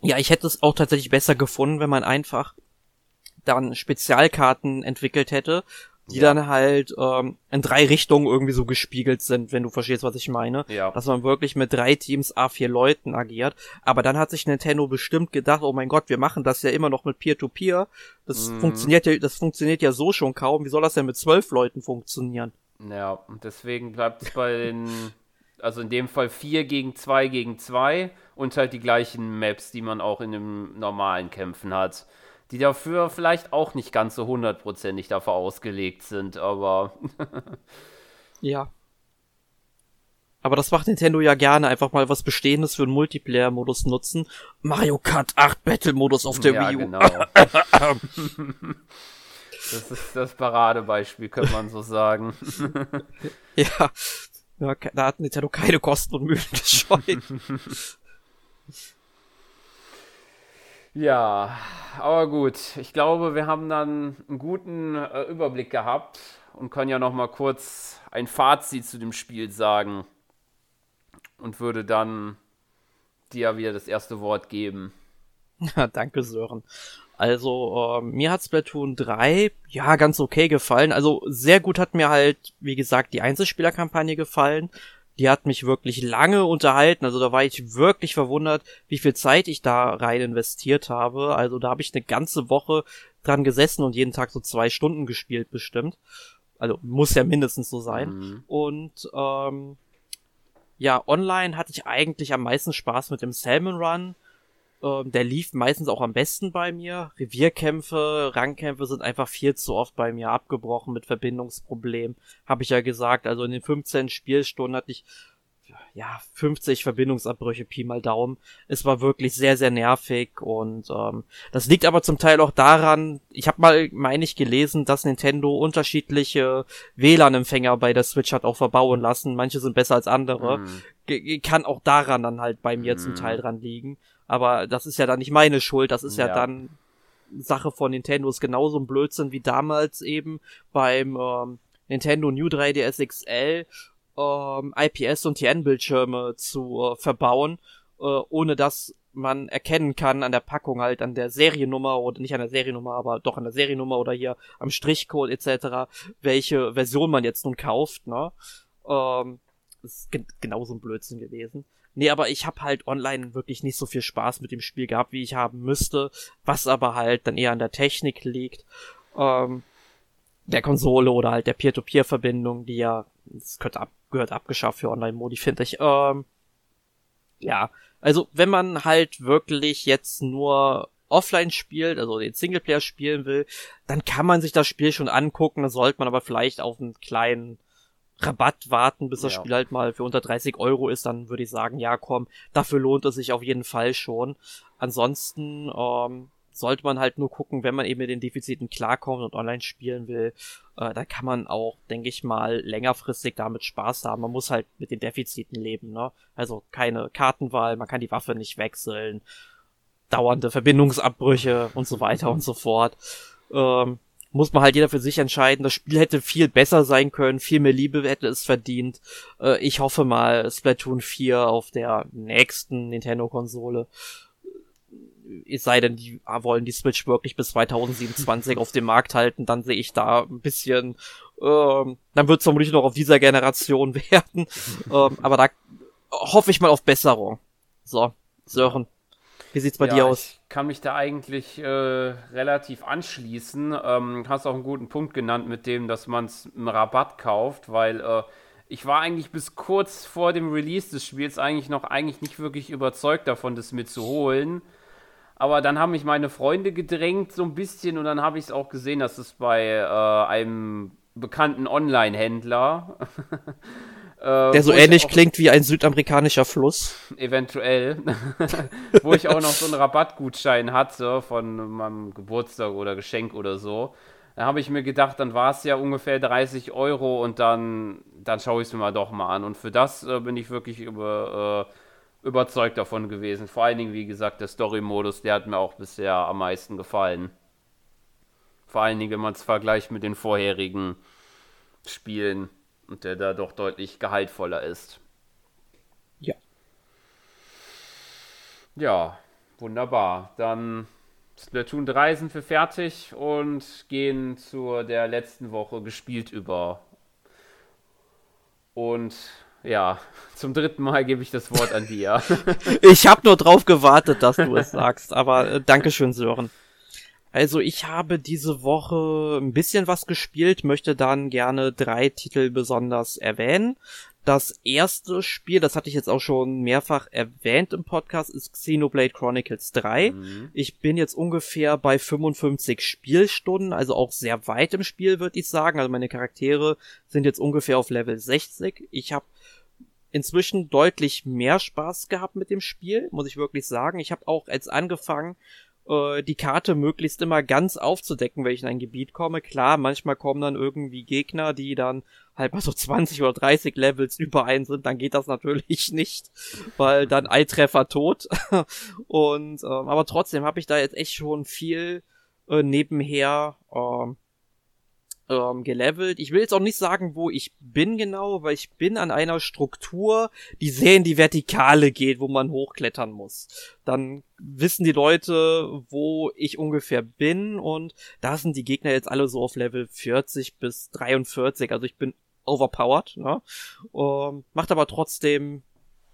Ja, ich hätte es auch tatsächlich besser gefunden, wenn man einfach dann Spezialkarten entwickelt hätte, die ja. dann halt ähm, in drei Richtungen irgendwie so gespiegelt sind, wenn du verstehst, was ich meine. Ja. Dass man wirklich mit drei Teams A4 Leuten agiert. Aber dann hat sich Nintendo bestimmt gedacht, oh mein Gott, wir machen das ja immer noch mit Peer-to-Peer. -Peer. Das mhm. funktioniert ja, das funktioniert ja so schon kaum. Wie soll das denn mit zwölf Leuten funktionieren? Ja, und deswegen bleibt es bei den, also in dem Fall vier gegen zwei gegen zwei und halt die gleichen Maps, die man auch in den normalen Kämpfen hat die dafür vielleicht auch nicht ganz so hundertprozentig dafür ausgelegt sind, aber. ja. Aber das macht Nintendo ja gerne, einfach mal was Bestehendes für einen Multiplayer-Modus nutzen. Mario Kart 8 Battle-Modus auf der ja, Wii U. Genau. das ist das Paradebeispiel, könnte man so sagen. ja. ja. Da hat Nintendo keine Kosten und Mühen gescheut. Ja, aber gut. Ich glaube, wir haben dann einen guten äh, Überblick gehabt und können ja noch mal kurz ein Fazit zu dem Spiel sagen und würde dann dir wieder das erste Wort geben. Ja, danke, Sören. Also, äh, mir hat Splatoon 3 ja ganz okay gefallen. Also, sehr gut hat mir halt, wie gesagt, die Einzelspielerkampagne gefallen. Die hat mich wirklich lange unterhalten. Also, da war ich wirklich verwundert, wie viel Zeit ich da rein investiert habe. Also, da habe ich eine ganze Woche dran gesessen und jeden Tag so zwei Stunden gespielt, bestimmt. Also, muss ja mindestens so sein. Mhm. Und, ähm, ja, online hatte ich eigentlich am meisten Spaß mit dem Salmon Run ähm, der lief meistens auch am besten bei mir. Revierkämpfe, Rangkämpfe sind einfach viel zu oft bei mir abgebrochen mit Verbindungsproblemen. Habe ich ja gesagt. Also in den 15 Spielstunden hatte ich ja 50 Verbindungsabbrüche, Pi mal Daumen. Es war wirklich sehr, sehr nervig und ähm, das liegt aber zum Teil auch daran, ich habe mal, meine ich, gelesen, dass Nintendo unterschiedliche WLAN-Empfänger bei der Switch hat auch verbauen lassen. Manche sind besser als andere. Mm. Kann auch daran dann halt bei mir mm. zum Teil dran liegen. Aber das ist ja dann nicht meine Schuld, das ist ja, ja dann Sache von Nintendo, ist genauso ein Blödsinn wie damals eben beim ähm, Nintendo New 3DS XL ähm, IPS und TN-Bildschirme zu äh, verbauen, äh, ohne dass man erkennen kann an der Packung halt an der Seriennummer oder nicht an der Seriennummer, aber doch an der Seriennummer oder hier am Strichcode etc., welche Version man jetzt nun kauft, ne? Ähm, ist gen genauso ein Blödsinn gewesen. Nee, aber ich habe halt online wirklich nicht so viel Spaß mit dem Spiel gehabt, wie ich haben müsste, was aber halt dann eher an der Technik liegt, ähm, der Konsole oder halt der Peer-to-Peer-Verbindung, die ja, das gehört, ab, gehört abgeschafft für Online-Modi, finde ich. Ähm, ja, also wenn man halt wirklich jetzt nur offline spielt, also den Singleplayer spielen will, dann kann man sich das Spiel schon angucken, dann sollte man aber vielleicht auf einen kleinen Rabatt warten, bis das ja. Spiel halt mal für unter 30 Euro ist, dann würde ich sagen, ja komm, dafür lohnt es sich auf jeden Fall schon. Ansonsten ähm, sollte man halt nur gucken, wenn man eben mit den Defiziten klarkommt und online spielen will, äh, da kann man auch, denke ich mal, längerfristig damit Spaß haben. Man muss halt mit den Defiziten leben, ne? Also keine Kartenwahl, man kann die Waffe nicht wechseln, dauernde Verbindungsabbrüche und so weiter und so fort. Ähm, muss man halt jeder für sich entscheiden. Das Spiel hätte viel besser sein können, viel mehr Liebe hätte es verdient. Äh, ich hoffe mal Splatoon 4 auf der nächsten Nintendo-Konsole. Es sei denn, die wollen die Switch wirklich bis 2027 auf dem Markt halten, dann sehe ich da ein bisschen, ähm, dann wird es vermutlich noch auf dieser Generation werden. ähm, aber da hoffe ich mal auf Besserung. So, Sören. Wie sieht's bei ja, dir aus? Ich kann mich da eigentlich äh, relativ anschließen. Ähm, hast auch einen guten Punkt genannt mit dem, dass man es im Rabatt kauft, weil äh, ich war eigentlich bis kurz vor dem Release des Spiels eigentlich noch eigentlich nicht wirklich überzeugt davon, das mir zu holen. Aber dann haben mich meine Freunde gedrängt so ein bisschen und dann habe ich es auch gesehen, dass es bei äh, einem bekannten Online-Händler Äh, Der so ähnlich klingt wie ein südamerikanischer Fluss. Eventuell. wo ich auch noch so einen Rabattgutschein hatte von meinem Geburtstag oder Geschenk oder so. Da habe ich mir gedacht, dann war es ja ungefähr 30 Euro und dann, dann schaue ich es mir mal doch mal an. Und für das äh, bin ich wirklich über, äh, überzeugt davon gewesen. Vor allen Dingen, wie gesagt, der Story-Modus, der hat mir auch bisher am meisten gefallen. Vor allen Dingen, wenn man es vergleicht mit den vorherigen Spielen und der da doch deutlich gehaltvoller ist. Ja. Ja, wunderbar. Dann Splatoon 3 sind wir fertig und gehen zu der letzten Woche gespielt über. Und ja, zum dritten Mal gebe ich das Wort an dir. ich habe nur drauf gewartet, dass du es sagst, aber äh, Dankeschön, Sören. Also ich habe diese Woche ein bisschen was gespielt, möchte dann gerne drei Titel besonders erwähnen. Das erste Spiel, das hatte ich jetzt auch schon mehrfach erwähnt im Podcast, ist Xenoblade Chronicles 3. Mhm. Ich bin jetzt ungefähr bei 55 Spielstunden, also auch sehr weit im Spiel, würde ich sagen. Also meine Charaktere sind jetzt ungefähr auf Level 60. Ich habe inzwischen deutlich mehr Spaß gehabt mit dem Spiel, muss ich wirklich sagen. Ich habe auch jetzt angefangen, äh, die Karte möglichst immer ganz aufzudecken, wenn ich in ein Gebiet komme. Klar, manchmal kommen dann irgendwie Gegner, die dann halt mal so 20 oder 30 Levels über einen sind, dann geht das natürlich nicht, weil dann Eitreffer tot. Und ähm, aber trotzdem habe ich da jetzt echt schon viel äh, nebenher äh, ähm, gelevelt. Ich will jetzt auch nicht sagen, wo ich bin genau, weil ich bin an einer Struktur, die sehr in die Vertikale geht, wo man hochklettern muss. Dann wissen die Leute, wo ich ungefähr bin und da sind die Gegner jetzt alle so auf Level 40 bis 43. Also ich bin overpowered, ne? Ähm, macht aber trotzdem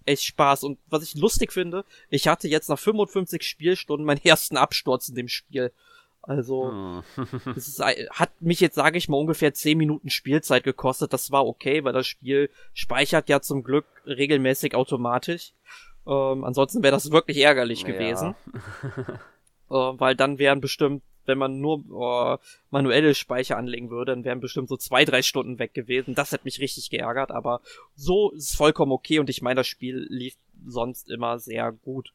echt Spaß. Und was ich lustig finde, ich hatte jetzt nach 55 Spielstunden meinen ersten Absturz in dem Spiel. Also, es ist, hat mich jetzt, sage ich mal, ungefähr 10 Minuten Spielzeit gekostet. Das war okay, weil das Spiel speichert ja zum Glück regelmäßig automatisch. Ähm, ansonsten wäre das wirklich ärgerlich ja. gewesen. äh, weil dann wären bestimmt, wenn man nur äh, manuelle Speicher anlegen würde, dann wären bestimmt so zwei, drei Stunden weg gewesen. Das hätte mich richtig geärgert, aber so ist es vollkommen okay und ich meine, das Spiel lief sonst immer sehr gut.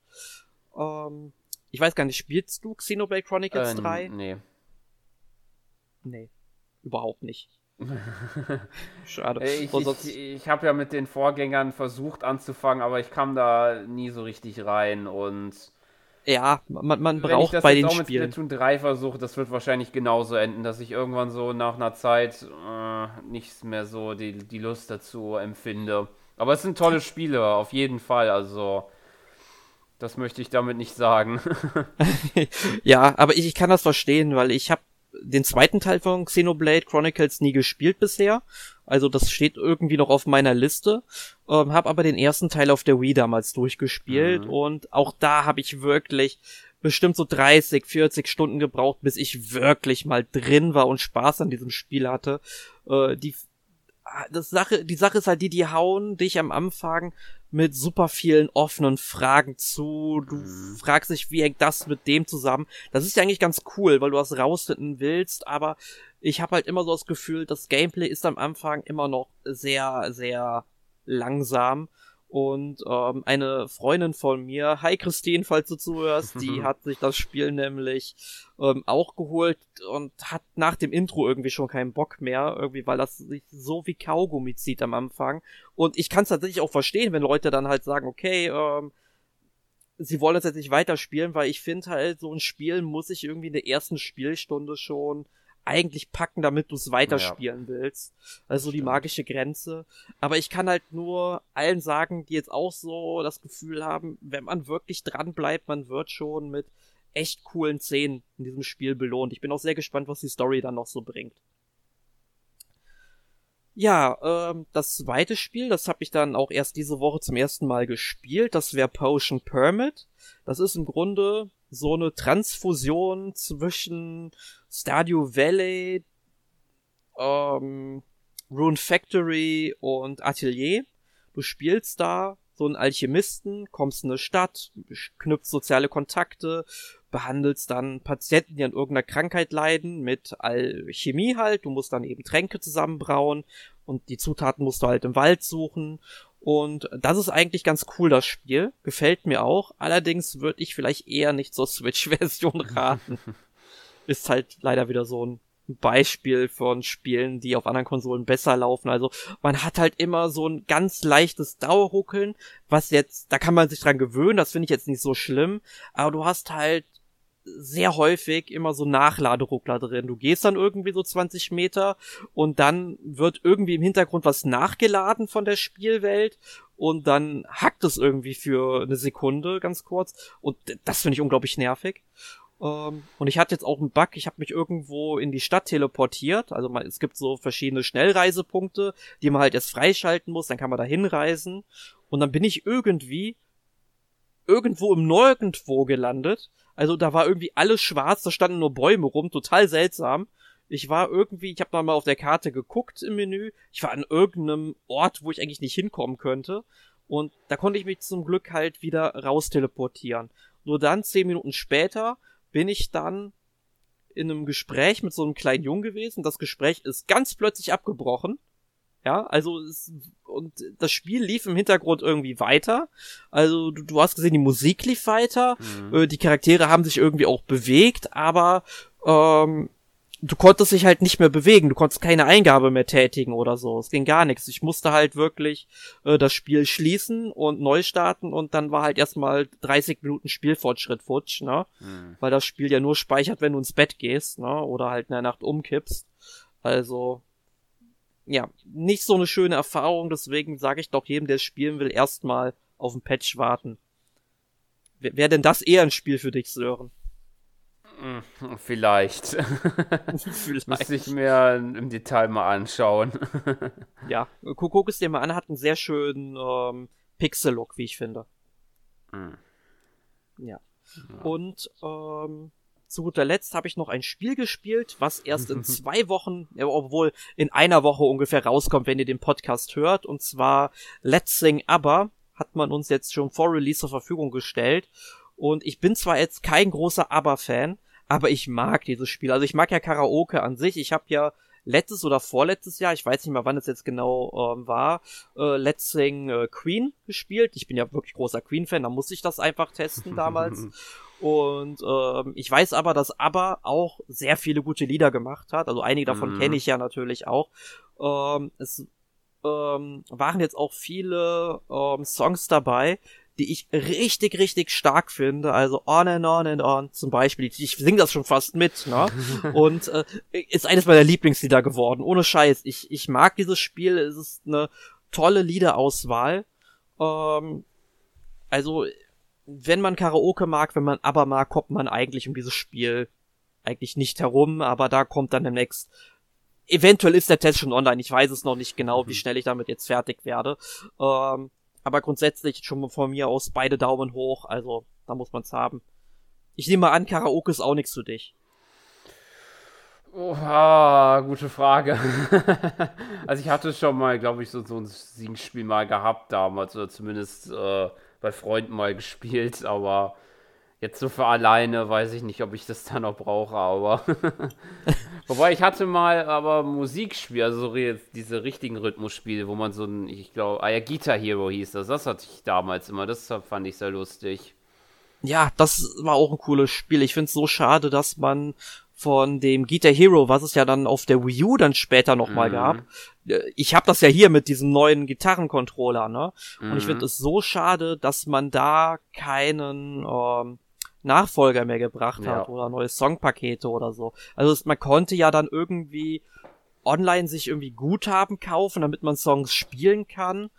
Ähm, ich weiß gar nicht, spielst du Xenoblade Chronicles äh, 3? Nee. Nee, überhaupt nicht. Schade. Ich, ich, ich habe ja mit den Vorgängern versucht anzufangen, aber ich kam da nie so richtig rein und ja, man, man braucht bei den Spielen. Wenn ich das Splatoon 3 versuche, das wird wahrscheinlich genauso enden, dass ich irgendwann so nach einer Zeit äh, nicht mehr so die, die Lust dazu empfinde. Aber es sind tolle Spiele, auf jeden Fall. Also das möchte ich damit nicht sagen. ja, aber ich, ich kann das verstehen, weil ich habe den zweiten Teil von Xenoblade Chronicles nie gespielt bisher. Also das steht irgendwie noch auf meiner Liste. Ähm, habe aber den ersten Teil auf der Wii damals durchgespielt mhm. und auch da habe ich wirklich bestimmt so 30, 40 Stunden gebraucht, bis ich wirklich mal drin war und Spaß an diesem Spiel hatte. Äh, die das Sache, die Sache ist halt die, die hauen dich am Anfang mit super vielen offenen Fragen zu. Du mhm. fragst dich, wie hängt das mit dem zusammen? Das ist ja eigentlich ganz cool, weil du was rausfinden willst, aber ich habe halt immer so das Gefühl, das Gameplay ist am Anfang immer noch sehr, sehr langsam und ähm, eine Freundin von mir, hi Christine, falls du zuhörst, die hat sich das Spiel nämlich ähm, auch geholt und hat nach dem Intro irgendwie schon keinen Bock mehr, irgendwie, weil das sich so wie Kaugummi zieht am Anfang. Und ich kann es tatsächlich auch verstehen, wenn Leute dann halt sagen, okay, ähm, sie wollen es jetzt nicht weiterspielen, weil ich finde halt, so ein Spiel muss ich irgendwie in der ersten Spielstunde schon eigentlich packen, damit du es weiterspielen ja. willst. Also die magische Grenze. Aber ich kann halt nur allen sagen, die jetzt auch so das Gefühl haben, wenn man wirklich dran bleibt, man wird schon mit echt coolen Szenen in diesem Spiel belohnt. Ich bin auch sehr gespannt, was die Story dann noch so bringt. Ja, ähm, das zweite Spiel, das habe ich dann auch erst diese Woche zum ersten Mal gespielt. Das wäre Potion Permit. Das ist im Grunde so eine Transfusion zwischen Stadio Valley, ähm, Rune Factory und Atelier. Du spielst da so einen Alchemisten, kommst in eine Stadt, knüpfst soziale Kontakte, behandelst dann Patienten, die an irgendeiner Krankheit leiden, mit Alchemie halt. Du musst dann eben Tränke zusammenbrauen und die Zutaten musst du halt im Wald suchen. Und das ist eigentlich ganz cool, das Spiel. Gefällt mir auch. Allerdings würde ich vielleicht eher nicht zur Switch-Version raten. ist halt leider wieder so ein Beispiel von Spielen, die auf anderen Konsolen besser laufen. Also man hat halt immer so ein ganz leichtes Dauerruckeln, was jetzt, da kann man sich dran gewöhnen, das finde ich jetzt nicht so schlimm, aber du hast halt sehr häufig immer so Nachladeruckler drin. Du gehst dann irgendwie so 20 Meter und dann wird irgendwie im Hintergrund was nachgeladen von der Spielwelt und dann hackt es irgendwie für eine Sekunde ganz kurz und das finde ich unglaublich nervig. Ähm, und ich hatte jetzt auch einen Bug, ich habe mich irgendwo in die Stadt teleportiert. Also man, es gibt so verschiedene Schnellreisepunkte, die man halt erst freischalten muss, dann kann man da hinreisen. Und dann bin ich irgendwie irgendwo im Nirgendwo gelandet. Also da war irgendwie alles schwarz, da standen nur Bäume rum, total seltsam. Ich war irgendwie, ich habe dann mal auf der Karte geguckt im Menü. Ich war an irgendeinem Ort, wo ich eigentlich nicht hinkommen könnte. Und da konnte ich mich zum Glück halt wieder raus teleportieren. Nur dann, zehn Minuten später, bin ich dann in einem Gespräch mit so einem kleinen Jungen gewesen. Das Gespräch ist ganz plötzlich abgebrochen. Ja, also es, und das Spiel lief im Hintergrund irgendwie weiter. Also du, du hast gesehen, die Musik lief weiter, mhm. äh, die Charaktere haben sich irgendwie auch bewegt, aber ähm, du konntest dich halt nicht mehr bewegen, du konntest keine Eingabe mehr tätigen oder so. Es ging gar nichts. Ich musste halt wirklich äh, das Spiel schließen und neu starten und dann war halt erstmal 30 Minuten Spielfortschritt futsch, ne? Mhm. Weil das Spiel ja nur speichert, wenn du ins Bett gehst, ne? Oder halt in der Nacht umkippst. Also, ja, nicht so eine schöne Erfahrung, deswegen sage ich doch jedem, der spielen will, erstmal auf ein Patch warten. Wäre wär denn das eher ein Spiel für dich, Sören? Hm, vielleicht. Vielleicht. Müsste ich mir im Detail mal anschauen. ja, guck, guck es dir mal an, hat einen sehr schönen ähm, Pixel-Look, wie ich finde. Mhm. Ja. ja. Und ähm, zu guter Letzt habe ich noch ein Spiel gespielt, was erst in zwei Wochen, obwohl in einer Woche ungefähr rauskommt, wenn ihr den Podcast hört. Und zwar Let's Sing Aber hat man uns jetzt schon vor Release zur Verfügung gestellt. Und ich bin zwar jetzt kein großer Aber-Fan, aber ich mag dieses Spiel. Also ich mag ja Karaoke an sich. Ich habe ja letztes oder vorletztes Jahr, ich weiß nicht mal, wann es jetzt genau ähm, war, äh, Let's Sing äh, Queen gespielt. Ich bin ja wirklich großer Queen-Fan, da musste ich das einfach testen damals. Und ähm, ich weiß aber, dass ABBA auch sehr viele gute Lieder gemacht hat. Also einige davon mhm. kenne ich ja natürlich auch. Ähm, es ähm, waren jetzt auch viele ähm, Songs dabei, die ich richtig, richtig stark finde. Also On and On and On zum Beispiel. Ich singe das schon fast mit, ne? Und äh, ist eines meiner Lieblingslieder geworden. Ohne Scheiß. Ich, ich mag dieses Spiel. Es ist eine tolle Liederauswahl. Ähm, also, wenn man Karaoke mag, wenn man aber mag, kommt man eigentlich um dieses Spiel eigentlich nicht herum, aber da kommt dann demnächst eventuell ist der Test schon online. Ich weiß es noch nicht genau, wie mhm. schnell ich damit jetzt fertig werde. Ähm, aber grundsätzlich schon von mir aus beide Daumen hoch, also da muss man's haben. Ich nehme mal an, Karaoke ist auch nichts für dich. Oha, gute Frage. also ich hatte schon mal, glaube ich, so, so ein Singspiel mal gehabt damals, oder zumindest äh, bei Freunden mal gespielt, aber Jetzt so für alleine weiß ich nicht, ob ich das dann noch brauche, aber. Wobei ich hatte mal aber Musikspiel, also so diese richtigen Rhythmusspiele, wo man so ein, ich glaube, ah ja, Guitar Hero hieß das. Das hatte ich damals immer, das fand ich sehr lustig. Ja, das war auch ein cooles Spiel. Ich finde es so schade, dass man von dem Guitar Hero, was es ja dann auf der Wii U dann später nochmal mhm. gab. Äh, ich habe das ja hier mit diesem neuen Gitarrencontroller, ne? Und ich finde mhm. es so schade, dass man da keinen ähm, Nachfolger mehr gebracht ja. hat oder neue Songpakete oder so. Also es, man konnte ja dann irgendwie online sich irgendwie Guthaben kaufen, damit man Songs spielen kann.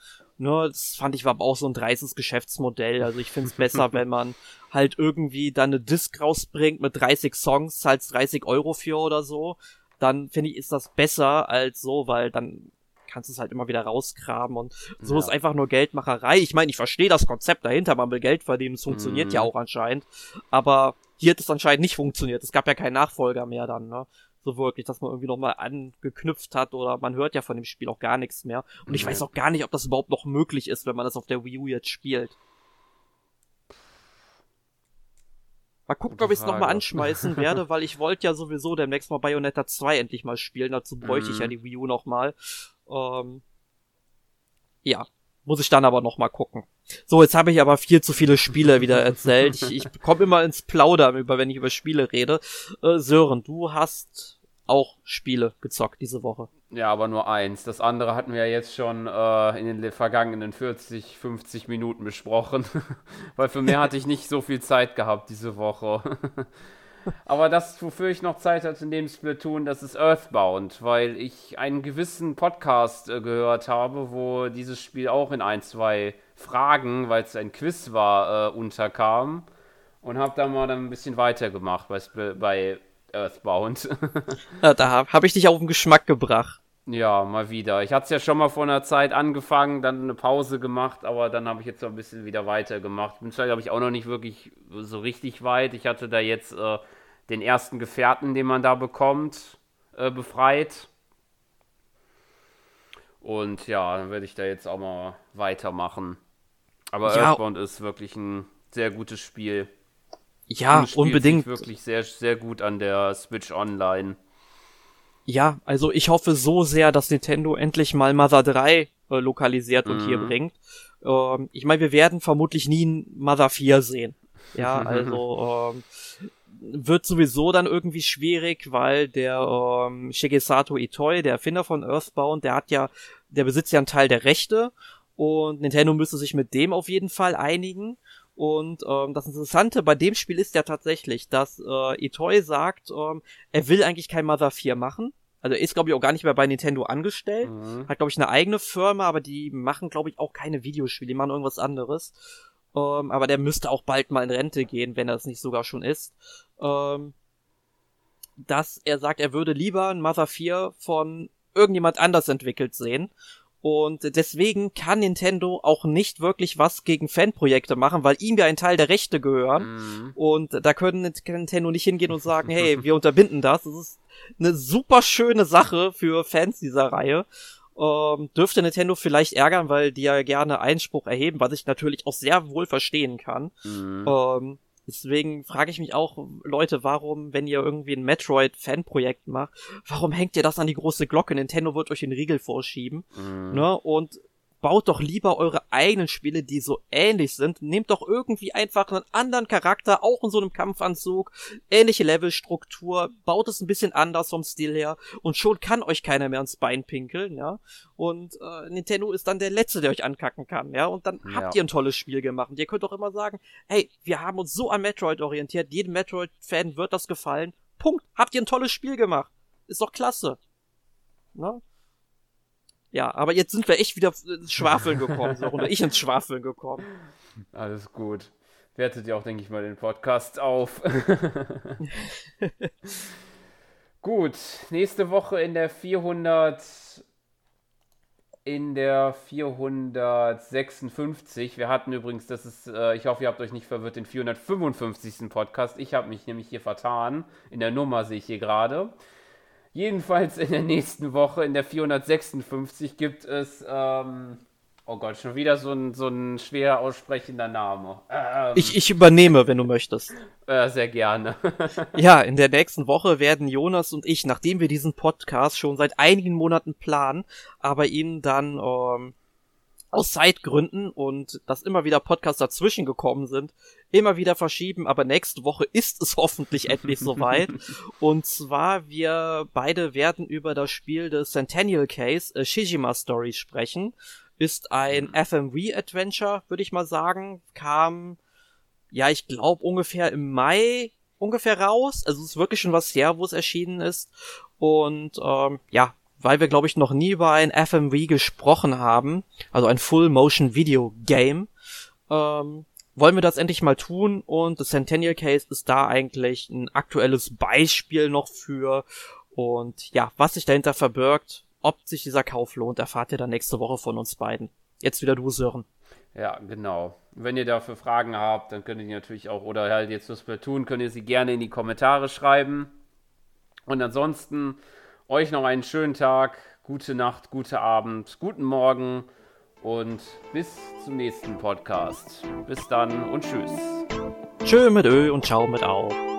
Ne, das fand ich war aber auch so ein dreistes Geschäftsmodell. Also ich finde es besser, wenn man halt irgendwie dann eine Disc rausbringt mit 30 Songs, zahlt 30 Euro für oder so. Dann finde ich, ist das besser als so, weil dann kannst du es halt immer wieder rausgraben und so ja. ist einfach nur Geldmacherei. Ich meine, ich verstehe das Konzept dahinter, man will Geld verdienen, es funktioniert mhm. ja auch anscheinend, aber hier hat es anscheinend nicht funktioniert. Es gab ja keinen Nachfolger mehr dann, ne? So wirklich, dass man irgendwie nochmal angeknüpft hat oder man hört ja von dem Spiel auch gar nichts mehr. Und ich weiß auch gar nicht, ob das überhaupt noch möglich ist, wenn man das auf der Wii U jetzt spielt. Mal gucken, ob ich es nochmal anschmeißen werde, weil ich wollte ja sowieso demnächst mal Bayonetta 2 endlich mal spielen. Dazu bräuchte mm. ich ja mhm. die Wii U nochmal. Ähm, ja, muss ich dann aber noch mal gucken. So, jetzt habe ich aber viel zu viele Spiele wieder erzählt. Ich, ich komme immer ins Plaudern über, wenn ich über Spiele rede. Äh, Sören, du hast auch Spiele gezockt diese Woche. Ja, aber nur eins. Das andere hatten wir ja jetzt schon äh, in den vergangenen 40, 50 Minuten besprochen. Weil für mehr hatte ich nicht so viel Zeit gehabt diese Woche. Aber das, wofür ich noch Zeit hatte in dem Splatoon, das ist Earthbound, weil ich einen gewissen Podcast äh, gehört habe, wo dieses Spiel auch in ein, zwei Fragen, weil es ein Quiz war, äh, unterkam. Und habe da mal dann ein bisschen weitergemacht bei, bei Earthbound. ja, da habe hab ich dich auf den Geschmack gebracht. Ja, mal wieder. Ich hatte es ja schon mal vor einer Zeit angefangen, dann eine Pause gemacht, aber dann habe ich jetzt noch ein bisschen wieder weitergemacht. Bin zwar, glaube ich, auch noch nicht wirklich so richtig weit. Ich hatte da jetzt äh, den ersten Gefährten, den man da bekommt, äh, befreit. Und ja, dann werde ich da jetzt auch mal weitermachen. Aber ja. Earthbound ist wirklich ein sehr gutes Spiel. Ja, unbedingt. wirklich sehr, sehr gut an der Switch Online. Ja, also ich hoffe so sehr, dass Nintendo endlich mal Mother 3 äh, lokalisiert und mhm. hier bringt. Ähm, ich meine, wir werden vermutlich nie Mother 4 sehen. Ja, also ähm, wird sowieso dann irgendwie schwierig, weil der ähm, Shigesato Itoi, der Erfinder von Earthbound, der hat ja, der besitzt ja einen Teil der Rechte und Nintendo müsste sich mit dem auf jeden Fall einigen. Und ähm, das Interessante bei dem Spiel ist ja tatsächlich, dass äh, Itoi sagt, ähm, er will eigentlich kein Mother 4 machen, also ist glaube ich auch gar nicht mehr bei Nintendo angestellt, mhm. hat glaube ich eine eigene Firma, aber die machen glaube ich auch keine Videospiele, die machen irgendwas anderes. Ähm, aber der müsste auch bald mal in Rente gehen, wenn er es nicht sogar schon ist. Ähm, dass er sagt, er würde lieber ein Mother 4 von irgendjemand anders entwickelt sehen. Und deswegen kann Nintendo auch nicht wirklich was gegen Fanprojekte machen, weil ihm ja ein Teil der Rechte gehören. Mhm. Und da können Nintendo nicht hingehen und sagen, hey, wir unterbinden das. Das ist eine super schöne Sache für Fans dieser Reihe. Ähm, dürfte Nintendo vielleicht ärgern, weil die ja gerne Einspruch erheben, was ich natürlich auch sehr wohl verstehen kann. Mhm. Ähm, Deswegen frage ich mich auch, Leute, warum, wenn ihr irgendwie ein Metroid-Fanprojekt macht, warum hängt ihr das an die große Glocke? Nintendo wird euch den Riegel vorschieben. Mhm. Ne? Und baut doch lieber eure eigenen Spiele, die so ähnlich sind. Nehmt doch irgendwie einfach einen anderen Charakter, auch in so einem Kampfanzug, ähnliche Levelstruktur, baut es ein bisschen anders vom Stil her und schon kann euch keiner mehr ins Bein pinkeln, ja. Und äh, Nintendo ist dann der Letzte, der euch ankacken kann, ja. Und dann ja. habt ihr ein tolles Spiel gemacht. Und ihr könnt doch immer sagen, hey, wir haben uns so an Metroid orientiert, jedem Metroid-Fan wird das gefallen. Punkt. Habt ihr ein tolles Spiel gemacht. Ist doch klasse. Ne? Ja, aber jetzt sind wir echt wieder ins Schwafeln gekommen, so, oder ich ins Schwafeln gekommen. Alles gut. Wertet ihr auch, denke ich mal, den Podcast auf. gut, nächste Woche in der 400 in der 456. Wir hatten übrigens, das ist, äh, ich hoffe, ihr habt euch nicht verwirrt, den 455. Podcast. Ich habe mich nämlich hier vertan. In der Nummer sehe ich hier gerade. Jedenfalls in der nächsten Woche, in der 456, gibt es, ähm, oh Gott, schon wieder so ein, so ein schwer aussprechender Name. Ähm, ich, ich übernehme, wenn du möchtest. Äh, sehr gerne. ja, in der nächsten Woche werden Jonas und ich, nachdem wir diesen Podcast schon seit einigen Monaten planen, aber ihn dann ähm, aus Zeitgründen und dass immer wieder Podcasts dazwischen gekommen sind, immer wieder verschieben, aber nächste Woche ist es hoffentlich endlich soweit. und zwar, wir beide werden über das Spiel des Centennial Case äh, Shijima Story sprechen. Ist ein FMV-Adventure, würde ich mal sagen. Kam, ja, ich glaube ungefähr im Mai ungefähr raus. Also es ist wirklich schon was her, wo es erschienen ist. Und ähm, ja, weil wir, glaube ich, noch nie über ein FMV gesprochen haben, also ein Full-Motion-Video-Game, ähm, wollen wir das endlich mal tun und das Centennial Case ist da eigentlich ein aktuelles Beispiel noch für und ja, was sich dahinter verbirgt, ob sich dieser Kauf lohnt, erfahrt ihr dann nächste Woche von uns beiden. Jetzt wieder du, Sören. Ja, genau. Wenn ihr dafür Fragen habt, dann könnt ihr natürlich auch, oder halt jetzt was tun, könnt ihr sie gerne in die Kommentare schreiben. Und ansonsten euch noch einen schönen Tag, gute Nacht, guten Abend, guten Morgen und bis zum nächsten Podcast. Bis dann und tschüss. Tschö mit Ö und ciao mit Au.